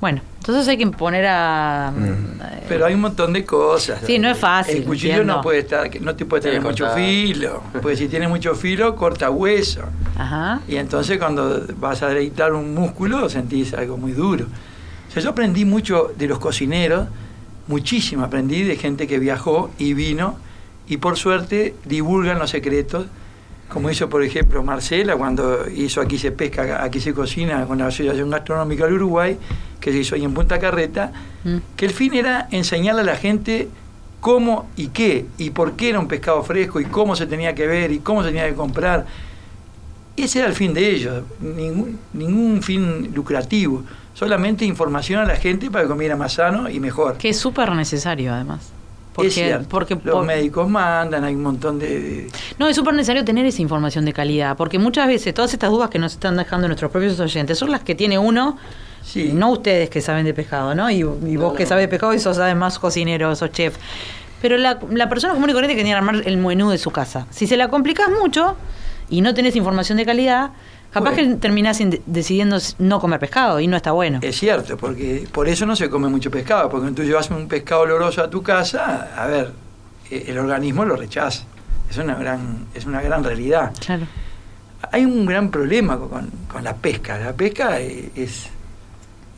Speaker 2: Bueno, entonces hay que poner a...
Speaker 4: Mm.
Speaker 2: eh,
Speaker 5: Pero hay un montón de cosas.
Speaker 2: Sí, no es fácil,
Speaker 5: El cuchillo
Speaker 2: entiendo.
Speaker 5: no puede estar, que no te puede tener mucho filo. Porque si tiene mucho filo, corta hueso.
Speaker 2: Ajá.
Speaker 5: Y entonces cuando vas a deleitar un músculo, sentís algo muy duro. O sea, yo aprendí mucho de los cocineros, muchísimo aprendí de gente que viajó y vino, y por suerte divulgan los secretos, como hizo por ejemplo Marcela cuando hizo Aquí se pesca, aquí se cocina con la Asociación Gastronómica del Uruguay, que se hizo ahí en Punta Carreta,
Speaker 2: Mm.
Speaker 5: que el fin era enseñarle a la gente cómo y qué, y por qué era un pescado fresco, y cómo se tenía que ver, y cómo se tenía que comprar. Ese era el fin de ellos, ningún, ningún fin lucrativo, solamente información a la gente para que comiera más sano y mejor.
Speaker 2: Que es súper necesario, además. Porque,
Speaker 5: es cierto,
Speaker 2: porque
Speaker 5: los
Speaker 2: por-
Speaker 5: médicos mandan, hay un montón de...
Speaker 2: No, es súper necesario tener esa información de calidad, porque muchas veces todas estas dudas que nos están dejando nuestros propios oyentes son las que tiene uno,
Speaker 5: Sí.
Speaker 2: no ustedes que saben de pescado, ¿no? Y, y vos
Speaker 3: No,
Speaker 2: que sabes de pescado y sos además cocinero, sos chef. Pero la, la persona común y corriente que tiene que armar el menú de su casa, si se la complicás mucho y no tenés información de calidad, capaz
Speaker 5: Bueno.
Speaker 2: que terminás in- decidiendo no comer pescado y no está bueno.
Speaker 5: Es cierto, porque por eso no se come mucho pescado, porque cuando tú llevas un pescado oloroso a tu casa, a ver, eh, el organismo lo rechaza. Es una gran, es una gran realidad.
Speaker 2: Claro.
Speaker 5: Hay un gran problema con, con la pesca. La pesca eh, es,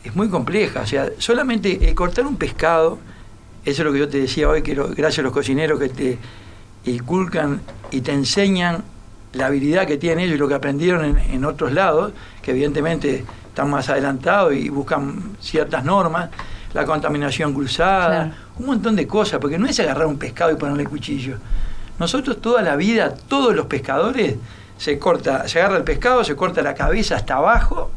Speaker 5: es muy compleja. O sea, solamente cortar un pescado, eso es lo que yo te decía hoy, que lo- gracias a los cocineros que te inculcan y te enseñan la habilidad que tienen ellos y lo que aprendieron en, en otros lados, que evidentemente están más adelantados y buscan ciertas normas, la contaminación cruzada,
Speaker 2: Claro.
Speaker 5: un montón de cosas, porque no es agarrar un pescado y ponerle cuchillo. Nosotros toda la vida, todos los pescadores, se corta, se agarra el pescado, se corta la cabeza hasta abajo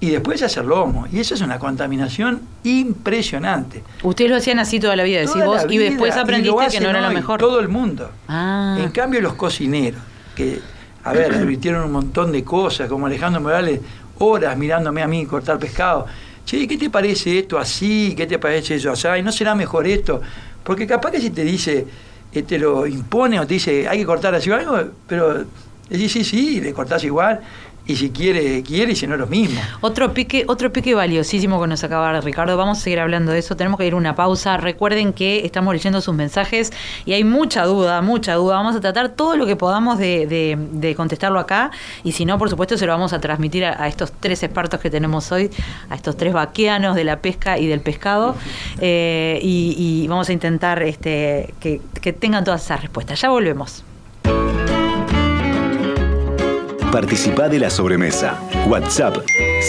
Speaker 5: y después se hace el lomo. Y eso es una contaminación impresionante.
Speaker 2: Ustedes lo hacían así toda la vida, decís
Speaker 5: Toda
Speaker 2: vos, y después
Speaker 5: y lo
Speaker 2: aprendiste que no era lo mejor.
Speaker 5: Todo el mundo.
Speaker 2: Ah.
Speaker 5: En cambio, los cocineros, que, a ver, advirtieron un montón de cosas, como Alejandro Morales, horas mirándome a mí cortar pescado. Che, ¿qué te parece esto así? ¿Qué te parece eso así? ¿No será mejor esto? Porque capaz que si te dice, eh, te lo impone o te dice, hay que cortar así o algo, pero decís, sí, sí, le cortás igual. Y si quiere, quiere, y si no, lo mismo.
Speaker 2: Otro pique, otro pique valiosísimo que nos acaba Ricardo. Vamos a seguir hablando de eso. Tenemos que ir a una pausa. Recuerden que estamos leyendo sus mensajes y hay mucha duda, mucha duda. Vamos a tratar todo lo que podamos de, de- de contestarlo acá. Y si no, por supuesto, se lo vamos a transmitir a, a estos tres expertos que tenemos hoy, a estos tres vaqueanos de la pesca y del pescado. Eh, y, y vamos a intentar este, que, que tengan todas esas respuestas. Ya volvemos.
Speaker 1: Participá de la sobremesa. WhatsApp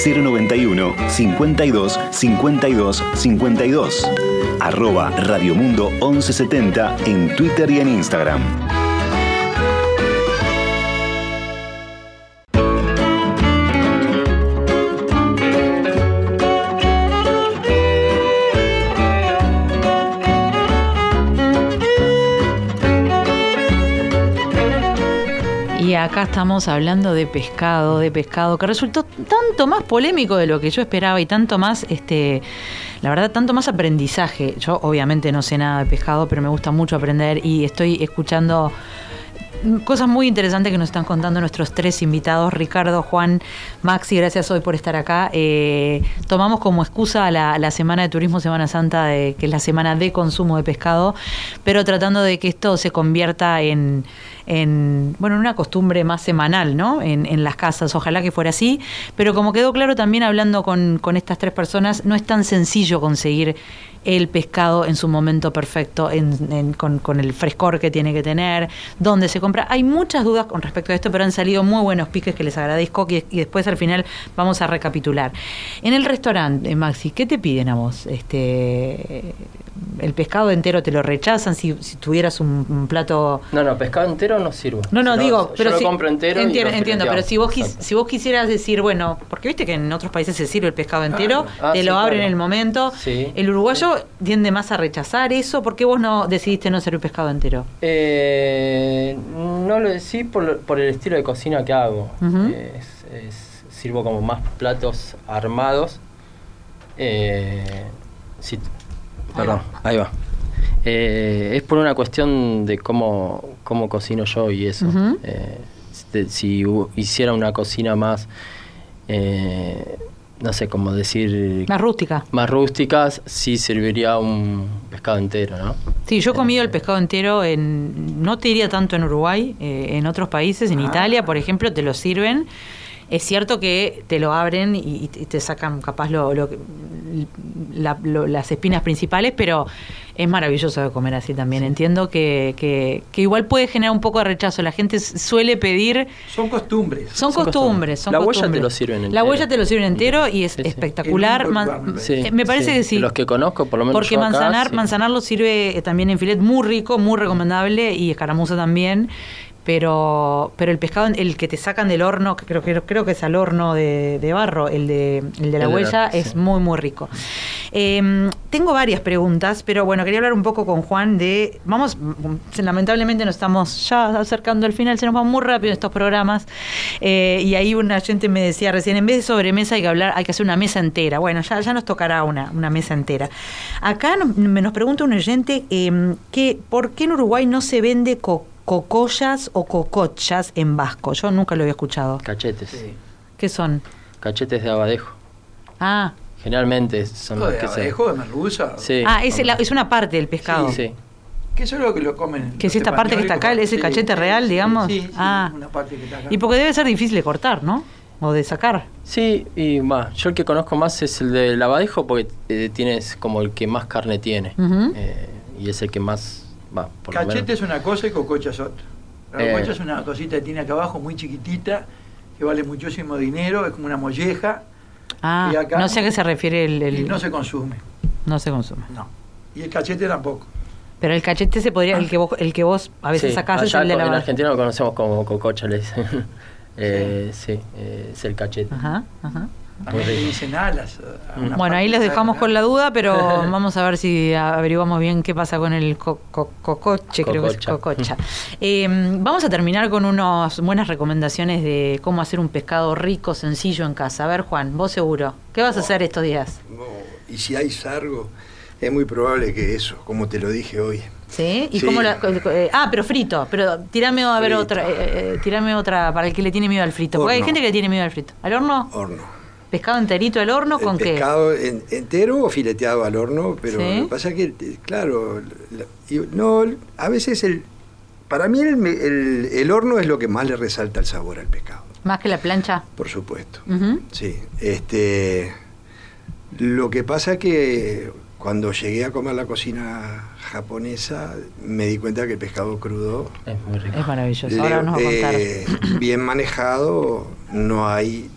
Speaker 1: 091 52 52 52. Arroba Radiomundo 1170 en Twitter y en Instagram.
Speaker 2: Acá estamos hablando de pescado, de pescado, que resultó tanto más polémico de lo que yo esperaba y tanto más, este, la verdad, tanto más aprendizaje. Yo obviamente no sé nada de pescado, pero me gusta mucho aprender y estoy escuchando cosas muy interesantes que nos están contando nuestros tres invitados, Ricardo, Juan, Maxi, gracias hoy por estar acá. Eh, tomamos como excusa la, Semana de Turismo Semana Santa, que es la semana de consumo de pescado, pero tratando de que esto se convierta en, en bueno, en una costumbre más semanal, ¿no? En, en las casas, ojalá que fuera así, pero como quedó claro también hablando con, con estas tres personas, no es tan sencillo conseguir el pescado en su momento perfecto, en- en- con, con el frescor que tiene que tener, dónde se compra. Hay muchas dudas con respecto a esto, pero han salido muy buenos piques que les agradezco y, y después al final vamos a recapitular. En el restaurante, Maxi, ¿qué te piden a vos? Este, ¿El pescado entero te lo rechazan si, si tuvieras un, un plato...
Speaker 3: No, no, pescado entero no sirvo.
Speaker 2: No, no,
Speaker 3: Yo
Speaker 2: digo,
Speaker 3: yo
Speaker 2: pero
Speaker 3: lo
Speaker 2: si,
Speaker 3: compro entero.
Speaker 2: entiendo,
Speaker 3: lo
Speaker 2: entiendo, pero si vos, quis- si vos quisieras decir, bueno, porque viste que en otros países se sirve el pescado entero,
Speaker 3: Ah,
Speaker 2: te
Speaker 3: sí,
Speaker 2: lo abren
Speaker 3: claro.
Speaker 2: en el momento.
Speaker 3: Sí.
Speaker 2: El uruguayo tiende más a rechazar eso. ¿Por qué vos no decidiste no servir pescado entero?
Speaker 3: Eh, no lo decí por, el estilo de cocina que hago.
Speaker 2: Ujú.
Speaker 3: Es- es- sirvo como más platos armados. Eh, sí, perdón, ahí va. Eh, es por una cuestión de cómo, cómo cocino yo y eso. Eh, si hiciera una cocina más, eh, no sé cómo decir,
Speaker 2: Más rústica.
Speaker 3: más rústicas, sí serviría un pescado entero, ¿no?
Speaker 2: Sí, yo he comido el pescado entero en, no te diría tanto en Uruguay, eh, en otros países, en
Speaker 5: Ah.
Speaker 2: Italia, por ejemplo, te lo sirven. Es cierto que te lo abren y, y te sacan capaz lo, lo que- la- lo- las espinas principales, pero es maravilloso de comer así también. Entiendo que, que- que igual puede generar un poco de rechazo. La gente suele pedir...
Speaker 5: Son costumbres.
Speaker 2: Son,
Speaker 3: Son
Speaker 2: costumbres, son
Speaker 3: costumbres. La huella
Speaker 2: costumbres.
Speaker 3: te lo sirven
Speaker 2: La
Speaker 3: entero.
Speaker 2: huella te lo sirven entero y es
Speaker 3: Sí, sí.
Speaker 2: espectacular. Man-
Speaker 5: me
Speaker 2: eh, me parece
Speaker 3: sí.
Speaker 2: que sí.
Speaker 3: Los que conozco, por lo menos
Speaker 2: Porque
Speaker 3: yo acá,
Speaker 2: manzanar,
Speaker 3: sí.
Speaker 2: manzanar lo sirve eh, también en filet muy rico, muy recomendable y escaramuza también. Pero, pero el pescado, el que te sacan del horno, creo, que creo que es al horno de, de barro, el de, el de la
Speaker 3: El de
Speaker 2: huella,
Speaker 3: la-
Speaker 2: es
Speaker 3: sí.
Speaker 2: muy, muy rico. Eh, tengo varias preguntas, pero bueno, quería hablar un poco con Juan de. Vamos, lamentablemente nos estamos ya acercando al final, se nos van muy rápido estos programas. Eh, y ahí una gente me decía recién, en vez de sobremesa hay que hablar, hay que hacer una mesa entera. Bueno, ya, ya nos tocará una, una mesa entera. Acá nos, me nos pregunta un oyente eh, que por qué en Uruguay no se vende cocollas o cocochas en vasco. Yo nunca lo había escuchado.
Speaker 3: Cachetes.
Speaker 5: Sí.
Speaker 2: ¿Qué son?
Speaker 3: Cachetes de abadejo.
Speaker 2: Ah,
Speaker 3: Generalmente son los
Speaker 5: de
Speaker 3: que se...
Speaker 5: abadejo, de merluza.
Speaker 3: Sí.
Speaker 2: ah es, la- es una parte del pescado.
Speaker 3: Sí, sí.
Speaker 5: Que eso es lo que lo comen.
Speaker 2: Que es esta parte que está acá, ese
Speaker 5: sí,
Speaker 2: cachete
Speaker 5: sí,
Speaker 2: real,
Speaker 5: sí,
Speaker 2: digamos.
Speaker 5: Sí, sí,
Speaker 2: Ah.
Speaker 5: una parte que está acá.
Speaker 2: Y porque debe ser difícil de cortar, ¿no? O de sacar.
Speaker 3: Sí, y más, yo el que conozco más es el del abadejo porque eh, tienes como el que más carne tiene. Eh, y es el que más va,
Speaker 5: Cachete es una cosa y cococha es otra. La
Speaker 3: Eh.
Speaker 5: cococha es una cosita que tiene acá abajo muy chiquitita, que vale muchísimo dinero, es como una molleja
Speaker 2: Ah,
Speaker 5: Y acá-
Speaker 2: no sé a qué se refiere el... el-
Speaker 5: y no se consume.
Speaker 2: no se consume.
Speaker 5: No. Y el cachete tampoco.
Speaker 2: Pero el cachete se podría, el que vos, el que vos a veces
Speaker 3: Sí,
Speaker 2: sacás es el de la
Speaker 3: En Argentina lo conocemos como cococha, le dicen. eh, sí, eh, es el cachete.
Speaker 2: Ajá, ajá.
Speaker 5: Dicen alas. a
Speaker 2: Bueno, ahí les
Speaker 5: de
Speaker 2: dejamos con la duda, pero vamos a ver si averiguamos bien qué pasa con el co- co- cocoche, creo que es
Speaker 3: Cococha.
Speaker 2: Eh, vamos a terminar con unas buenas recomendaciones de cómo hacer un pescado rico, sencillo en casa. A ver, Juan, vos seguro. ¿Qué vas a hacer estos días?
Speaker 4: No, y si hay sargo, es muy probable que eso, como te lo dije hoy.
Speaker 2: ¿Sí? ¿Y
Speaker 4: Sí.
Speaker 2: cómo la- eh, ah, pero frito. Pero tirame a ver
Speaker 4: Frito.
Speaker 2: otra. eh, eh, tirame otra para el que le tiene miedo al frito. Porque hay gente que le tiene miedo al frito. ¿Al horno?
Speaker 4: Horno.
Speaker 2: ¿Pescado enterito al horno con
Speaker 4: el
Speaker 2: qué?
Speaker 4: pescado en- entero o fileteado al horno, pero
Speaker 2: Sí.
Speaker 4: lo que pasa es que, eh, claro, no, a veces el, para mí el, me- el- el horno es lo que más le resalta el sabor al pescado,
Speaker 2: Más que la plancha.
Speaker 4: por supuesto. Sí, este, lo que pasa es que cuando llegué a comer la cocina japonesa me di cuenta que el pescado crudo,
Speaker 3: Es muy rico.
Speaker 2: Es maravilloso.
Speaker 4: le-
Speaker 2: Ahora nos va a contar.
Speaker 4: eh, bien manejado, no hay,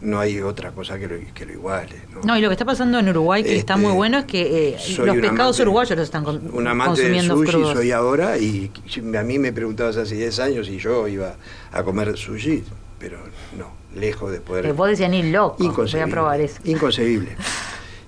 Speaker 4: no hay otra cosa que lo, que lo iguale. ¿no?
Speaker 2: No, y lo que está pasando en Uruguay, que está
Speaker 4: Este,
Speaker 2: muy bueno, es que eh, los pescados
Speaker 4: amante-
Speaker 2: uruguayos los están con-
Speaker 4: un amante del
Speaker 2: consumiendo
Speaker 4: sushi
Speaker 2: crudos.
Speaker 4: soy ahora y a mí me preguntabas hace 10 años si yo iba a comer sushi, pero no, lejos de poder.
Speaker 2: Eh, vos decías ni loco. Voy a
Speaker 4: inconcebible.
Speaker 2: probar eso.
Speaker 4: Inconcebible.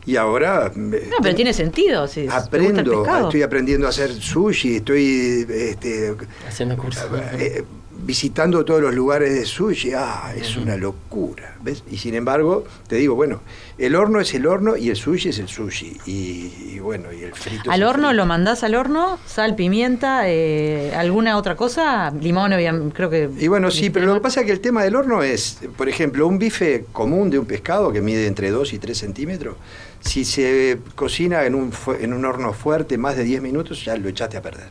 Speaker 4: Y ahora me-
Speaker 2: No, pero tiene sentido. Si
Speaker 4: aprendo, estoy aprendiendo a hacer sushi, estoy este,
Speaker 3: Haciendo curso.
Speaker 4: eh, visitando todos los lugares de sushi, ah, es una locura, ¿ves? Y sin embargo, te digo, bueno, el horno es el horno y el sushi es el sushi. Y, y bueno, y el frito es
Speaker 2: Al
Speaker 4: el
Speaker 2: horno
Speaker 4: frito.
Speaker 2: lo mandás al horno, sal, pimienta, eh, alguna otra cosa, limón, obviamente, creo que.
Speaker 4: Y bueno, sí, pero lo que pasa es que el tema del horno es, por ejemplo, un bife común de un pescado que mide entre 2 y 3 centímetros, si se cocina en un, en un horno fuerte más de 10 minutos, ya lo echaste a perder.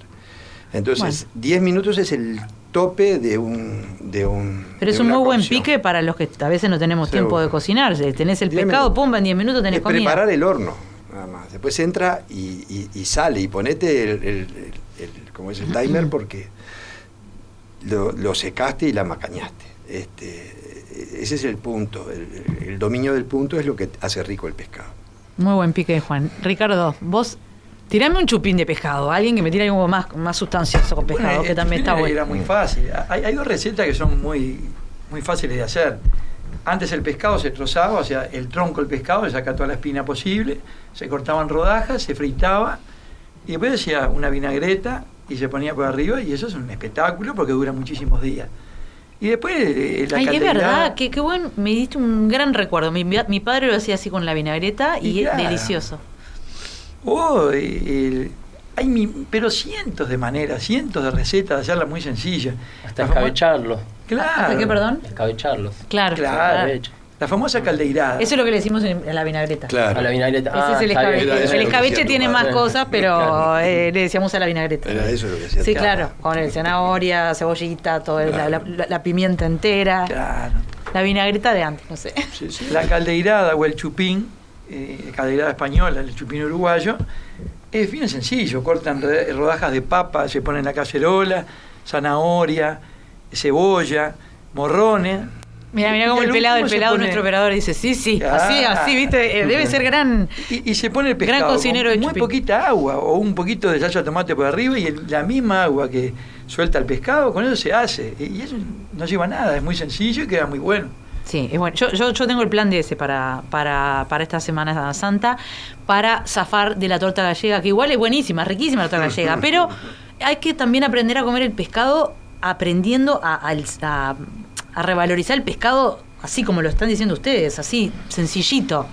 Speaker 4: Entonces, 10 minutos es el tope de un... De un
Speaker 2: Pero es
Speaker 4: de
Speaker 2: un muy buen
Speaker 4: cocción.
Speaker 2: pique para los que a veces no tenemos
Speaker 4: Seguro.
Speaker 2: tiempo de cocinar. Tenés el
Speaker 4: Diez
Speaker 2: pescado, pumba, en 10 minutos tenés
Speaker 4: Es
Speaker 2: comida.
Speaker 4: preparar el horno. nada más. Después entra y, y- y sale y ponete el, el- el- el- como es el timer porque lo, lo secaste y la macañaste. Este, ese es el punto. El, el dominio del punto es lo que hace rico el pescado.
Speaker 2: Muy buen pique Juan. Ricardo, vos tirame un chupín de pescado. Alguien que me tire algo más, más sustancioso con pescado,
Speaker 5: Bueno,
Speaker 2: que también está bueno.
Speaker 5: Era muy fácil. Hay, hay dos recetas que son muy, muy fáciles de hacer. Antes el pescado se trozaba, o sea, el tronco del pescado se saca toda la espina posible, se cortaban rodajas, se fritaba y después hacía una vinagreta y se ponía por arriba y eso es un espectáculo porque dura muchísimos días. Y después eh, la
Speaker 2: Ay, es verdad, qué, qué buen, me diste un gran recuerdo. Mi, mi padre lo hacía así con la vinagreta y,
Speaker 5: Y
Speaker 2: es delicioso.
Speaker 5: Oh, el- hay mi- pero cientos de maneras, cientos de recetas de hacerla muy sencilla.
Speaker 3: Hasta escabecharlo.
Speaker 5: Claro.
Speaker 2: ¿Hasta qué, perdón?
Speaker 3: Escabecharlos.
Speaker 2: Claro.
Speaker 5: Claro. La famosa caldeirada.
Speaker 2: Eso es lo que le decimos en, en la vinagreta.
Speaker 3: A la vinagreta.
Speaker 2: Ese
Speaker 3: Ah,
Speaker 2: es el
Speaker 3: está bien.
Speaker 2: escabeche.
Speaker 4: Era
Speaker 2: El escabeche
Speaker 4: decía
Speaker 2: tiene más cosas, pero
Speaker 3: Claro.
Speaker 2: eh, le decíamos a la vinagreta.
Speaker 4: Era eso lo que hacía
Speaker 2: Sí, claro, con el zanahoria, cebollita, todo el- la, la- la pimienta entera.
Speaker 5: Claro.
Speaker 2: La vinagreta de antes, no sé.
Speaker 5: Sí, sí. La caldeirada o el chupín, eh, caldeirada española, el chupín uruguayo, es bien sencillo. Cortan rodajas de papa, se ponen en la cacerola, zanahoria, cebolla, morrones.
Speaker 2: Mira, mira
Speaker 5: al
Speaker 2: el pelado, el pelado,
Speaker 5: pone-
Speaker 2: nuestro operador, dice, sí, sí,
Speaker 5: Ah.
Speaker 2: así, así, viste, Eh, debe ser gran...
Speaker 5: Y, y se pone el
Speaker 2: Gran
Speaker 5: pescado
Speaker 2: cocinero
Speaker 5: con muy
Speaker 2: chupín.
Speaker 5: poquita agua o un poquito de salsa de tomate por arriba y el- la misma agua que suelta el pescado, con eso se hace. Y y eso no lleva nada, es muy sencillo y queda muy bueno.
Speaker 2: Sí, es bueno. Yo, yo, yo tengo el plan de ese para, para, para esta Semana Santa, para zafar de la torta gallega, que igual es buenísima, riquísima la torta gallega, pero hay que también aprender a comer el pescado aprendiendo a, a- a revalorizar el pescado así como lo están diciendo ustedes, así, sencillito.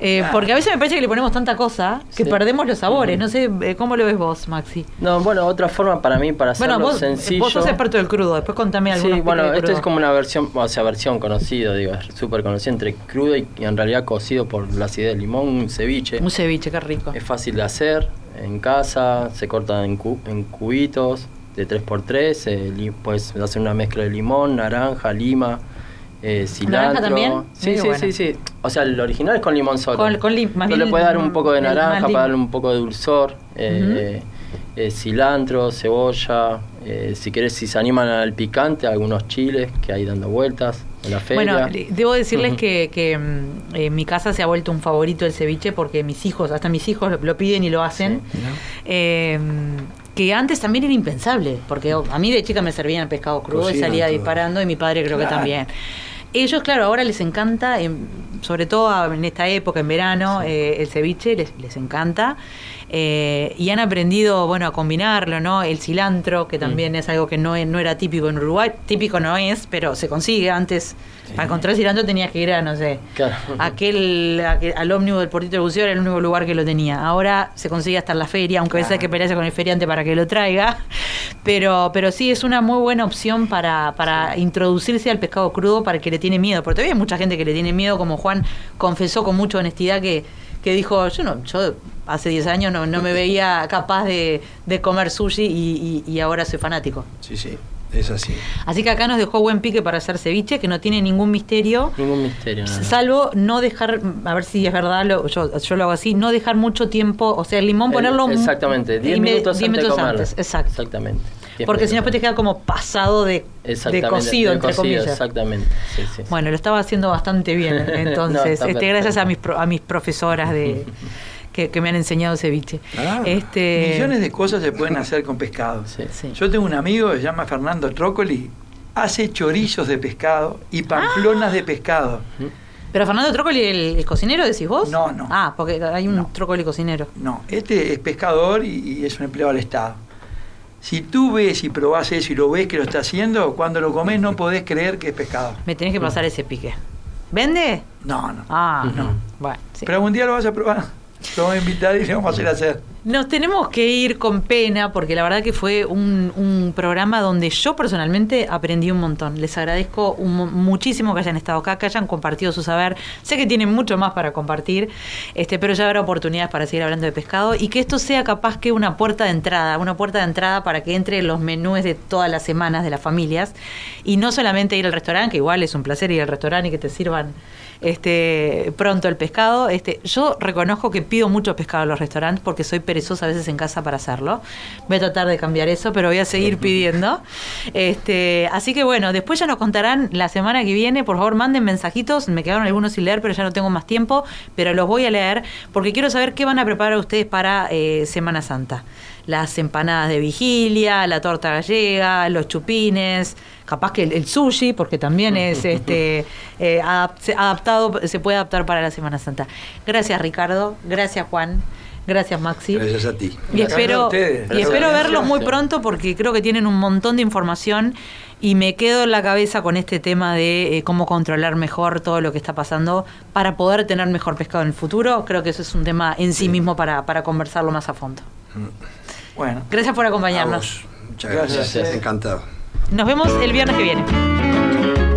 Speaker 2: Eh. Porque a veces me parece que le ponemos tanta cosa que
Speaker 3: Sí.
Speaker 2: perdemos los sabores. No sé, eh, ¿cómo lo ves vos, Maxi?
Speaker 3: No, bueno, otra forma para mí, para hacerlo
Speaker 2: Bueno, vos,
Speaker 3: sencillo.
Speaker 2: vos sos experto del crudo, después contame algunos
Speaker 3: Sí, bueno,
Speaker 2: de
Speaker 3: esto es como una versión, o sea, versión conocida, digo, súper conocida entre crudo y, y en realidad cocido por la acidez del limón, un ceviche.
Speaker 2: Un ceviche, qué rico.
Speaker 3: Es fácil de hacer en casa, se corta en, cu- en cubitos de 3x3, eh, puedes hacer una mezcla de limón, naranja, lima, eh, cilantro.
Speaker 2: también?
Speaker 3: Sí,
Speaker 2: Muy
Speaker 3: sí,
Speaker 2: bueno.
Speaker 3: sí, sí. O sea, el original es con limón solo.
Speaker 2: Con- con lim- más bien
Speaker 3: le puedes dar un poco de naranja para darle un poco de dulzor. eh, eh, cilantro, cebolla, eh, si querés, si se animan al picante, algunos chiles que hay dando vueltas en la feria.
Speaker 2: Bueno, debo decirles que, que, mm, en mi casa se ha vuelto un favorito el ceviche porque mis hijos, hasta mis hijos lo, lo piden y lo hacen. Eh, que antes también era impensable, porque a mí de chica me servían el pescado crudo y salía
Speaker 4: todo.
Speaker 2: disparando y mi padre creo que también. Ellos, claro, ahora les encanta, em, sobre todo en esta época, en verano, eh, el ceviche les, les encanta. eh, y han aprendido, bueno, a combinarlo, ¿no? El cilantro, que también es algo que no, no era típico en Uruguay. Típico no es, pero se consigue. Antes, para encontrar cilantro tenías que ir a, no sé,
Speaker 3: Claro.
Speaker 2: aquel, aquel- al ómnibus del Portito del Buceo era el único lugar que lo tenía. Ahora se consigue hasta en la feria, aunque a veces hay que pelearse con el feriante para que lo traiga. Pero, pero sí, es una muy buena opción para, para introducirse al pescado crudo para el que le tiene miedo. Porque todavía hay mucha gente que le tiene miedo, como Juan confesó con mucha honestidad que, que dijo, yo no, yo hace 10 años no, no me veía capaz de, de comer sushi y, y- y ahora soy fanático.
Speaker 4: Sí, sí, es así.
Speaker 2: Así que acá nos dejó buen pique para hacer ceviche, que no tiene ningún misterio.
Speaker 3: Ningún misterio, no, no.
Speaker 2: Salvo no dejar, a ver si es verdad, lo- yo, yo lo hago así, no dejar mucho tiempo, o sea, el limón
Speaker 3: El-
Speaker 2: ponerlo...
Speaker 3: Exactamente, 10
Speaker 2: y me-
Speaker 3: minutos
Speaker 2: 10
Speaker 3: antes
Speaker 2: minutos antes, exacto.
Speaker 3: Exactamente. 10
Speaker 2: Porque si no después te queda como pasado de, cocido,
Speaker 3: de
Speaker 2: entre
Speaker 3: cocido,
Speaker 2: comillas.
Speaker 3: Exactamente. Sí, sí, sí.
Speaker 2: Bueno, lo estaba haciendo bastante bien, entonces, este, gracias a mis, pro- a mis profesoras de que, que me han enseñado ceviche.
Speaker 4: Ah,
Speaker 2: este,
Speaker 5: Millones de cosas se pueden hacer con pescado.
Speaker 3: Sí.
Speaker 2: sí.
Speaker 5: Yo tengo un amigo que se llama Fernando Trócoli, hace chorizos de pescado y pamplonas de pescado.
Speaker 2: Pero Fernando Trócoli, el, el cocinero, decís vos?
Speaker 5: No, no.
Speaker 2: Ah, porque hay un
Speaker 5: No.
Speaker 2: Trócoli cocinero.
Speaker 5: No, este es pescador y, y es un empleado del Estado. Si tú ves y probás eso y lo ves que lo está haciendo, cuando lo comes no podés creer que es pescado.
Speaker 2: Me tenés que pasar ese pique. ¿Vende?
Speaker 5: No, no.
Speaker 2: Ah, no. Bueno, sí.
Speaker 5: Pero algún día lo vas a probar. A invitar y le vamos a hacer hacer.
Speaker 2: Nos tenemos que ir con pena porque la verdad que fue un, programa donde yo personalmente aprendí un montón. Les agradezco muchísimo que hayan estado acá, que hayan compartido su saber. Sé que tienen mucho más para compartir, este, pero ya habrá oportunidades para seguir hablando de pescado y que esto sea capaz que una puerta de entrada, una puerta de entrada para que entre en los menús de todas las semanas de las familias y no solamente ir al restaurante, que igual es un placer ir al restaurante y que te sirvan este pronto el pescado. Este, yo reconozco que pido mucho pescado en los restaurantes porque soy perezosa a veces en casa para hacerlo. Voy a tratar de cambiar eso, pero voy a seguir pidiendo. Este, así que bueno, después ya nos contarán la semana que viene. Por favor, manden mensajitos. Me quedaron algunos sin leer, pero ya no tengo más tiempo. Pero los voy a leer porque quiero saber qué van a preparar ustedes para eh, Semana Santa. Las empanadas de vigilia, la torta gallega, los chupines, capaz que el, el sushi, porque también es este eh, adaptado, se puede adaptar para la Semana Santa. Gracias Ricardo, gracias Juan, gracias Maxi.
Speaker 4: Gracias a ti.
Speaker 2: Y
Speaker 5: Gracias a
Speaker 2: espero,
Speaker 5: ustedes.
Speaker 2: y espero verlos muy pronto porque creo que tienen un montón de información y me quedo en la cabeza con este tema de eh, cómo controlar mejor todo lo que está pasando para poder tener mejor pescado en el futuro. Creo que eso es un tema en sí, mismo para, para conversarlo más a fondo.
Speaker 5: Bueno,
Speaker 2: Gracias por acompañarnos.
Speaker 4: Muchas gracias.
Speaker 5: Gracias.
Speaker 4: Encantado.
Speaker 2: Nos vemos el viernes que viene.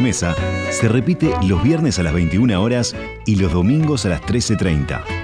Speaker 1: Sobremesa se repite los viernes a las 21 horas y los domingos a las 13.30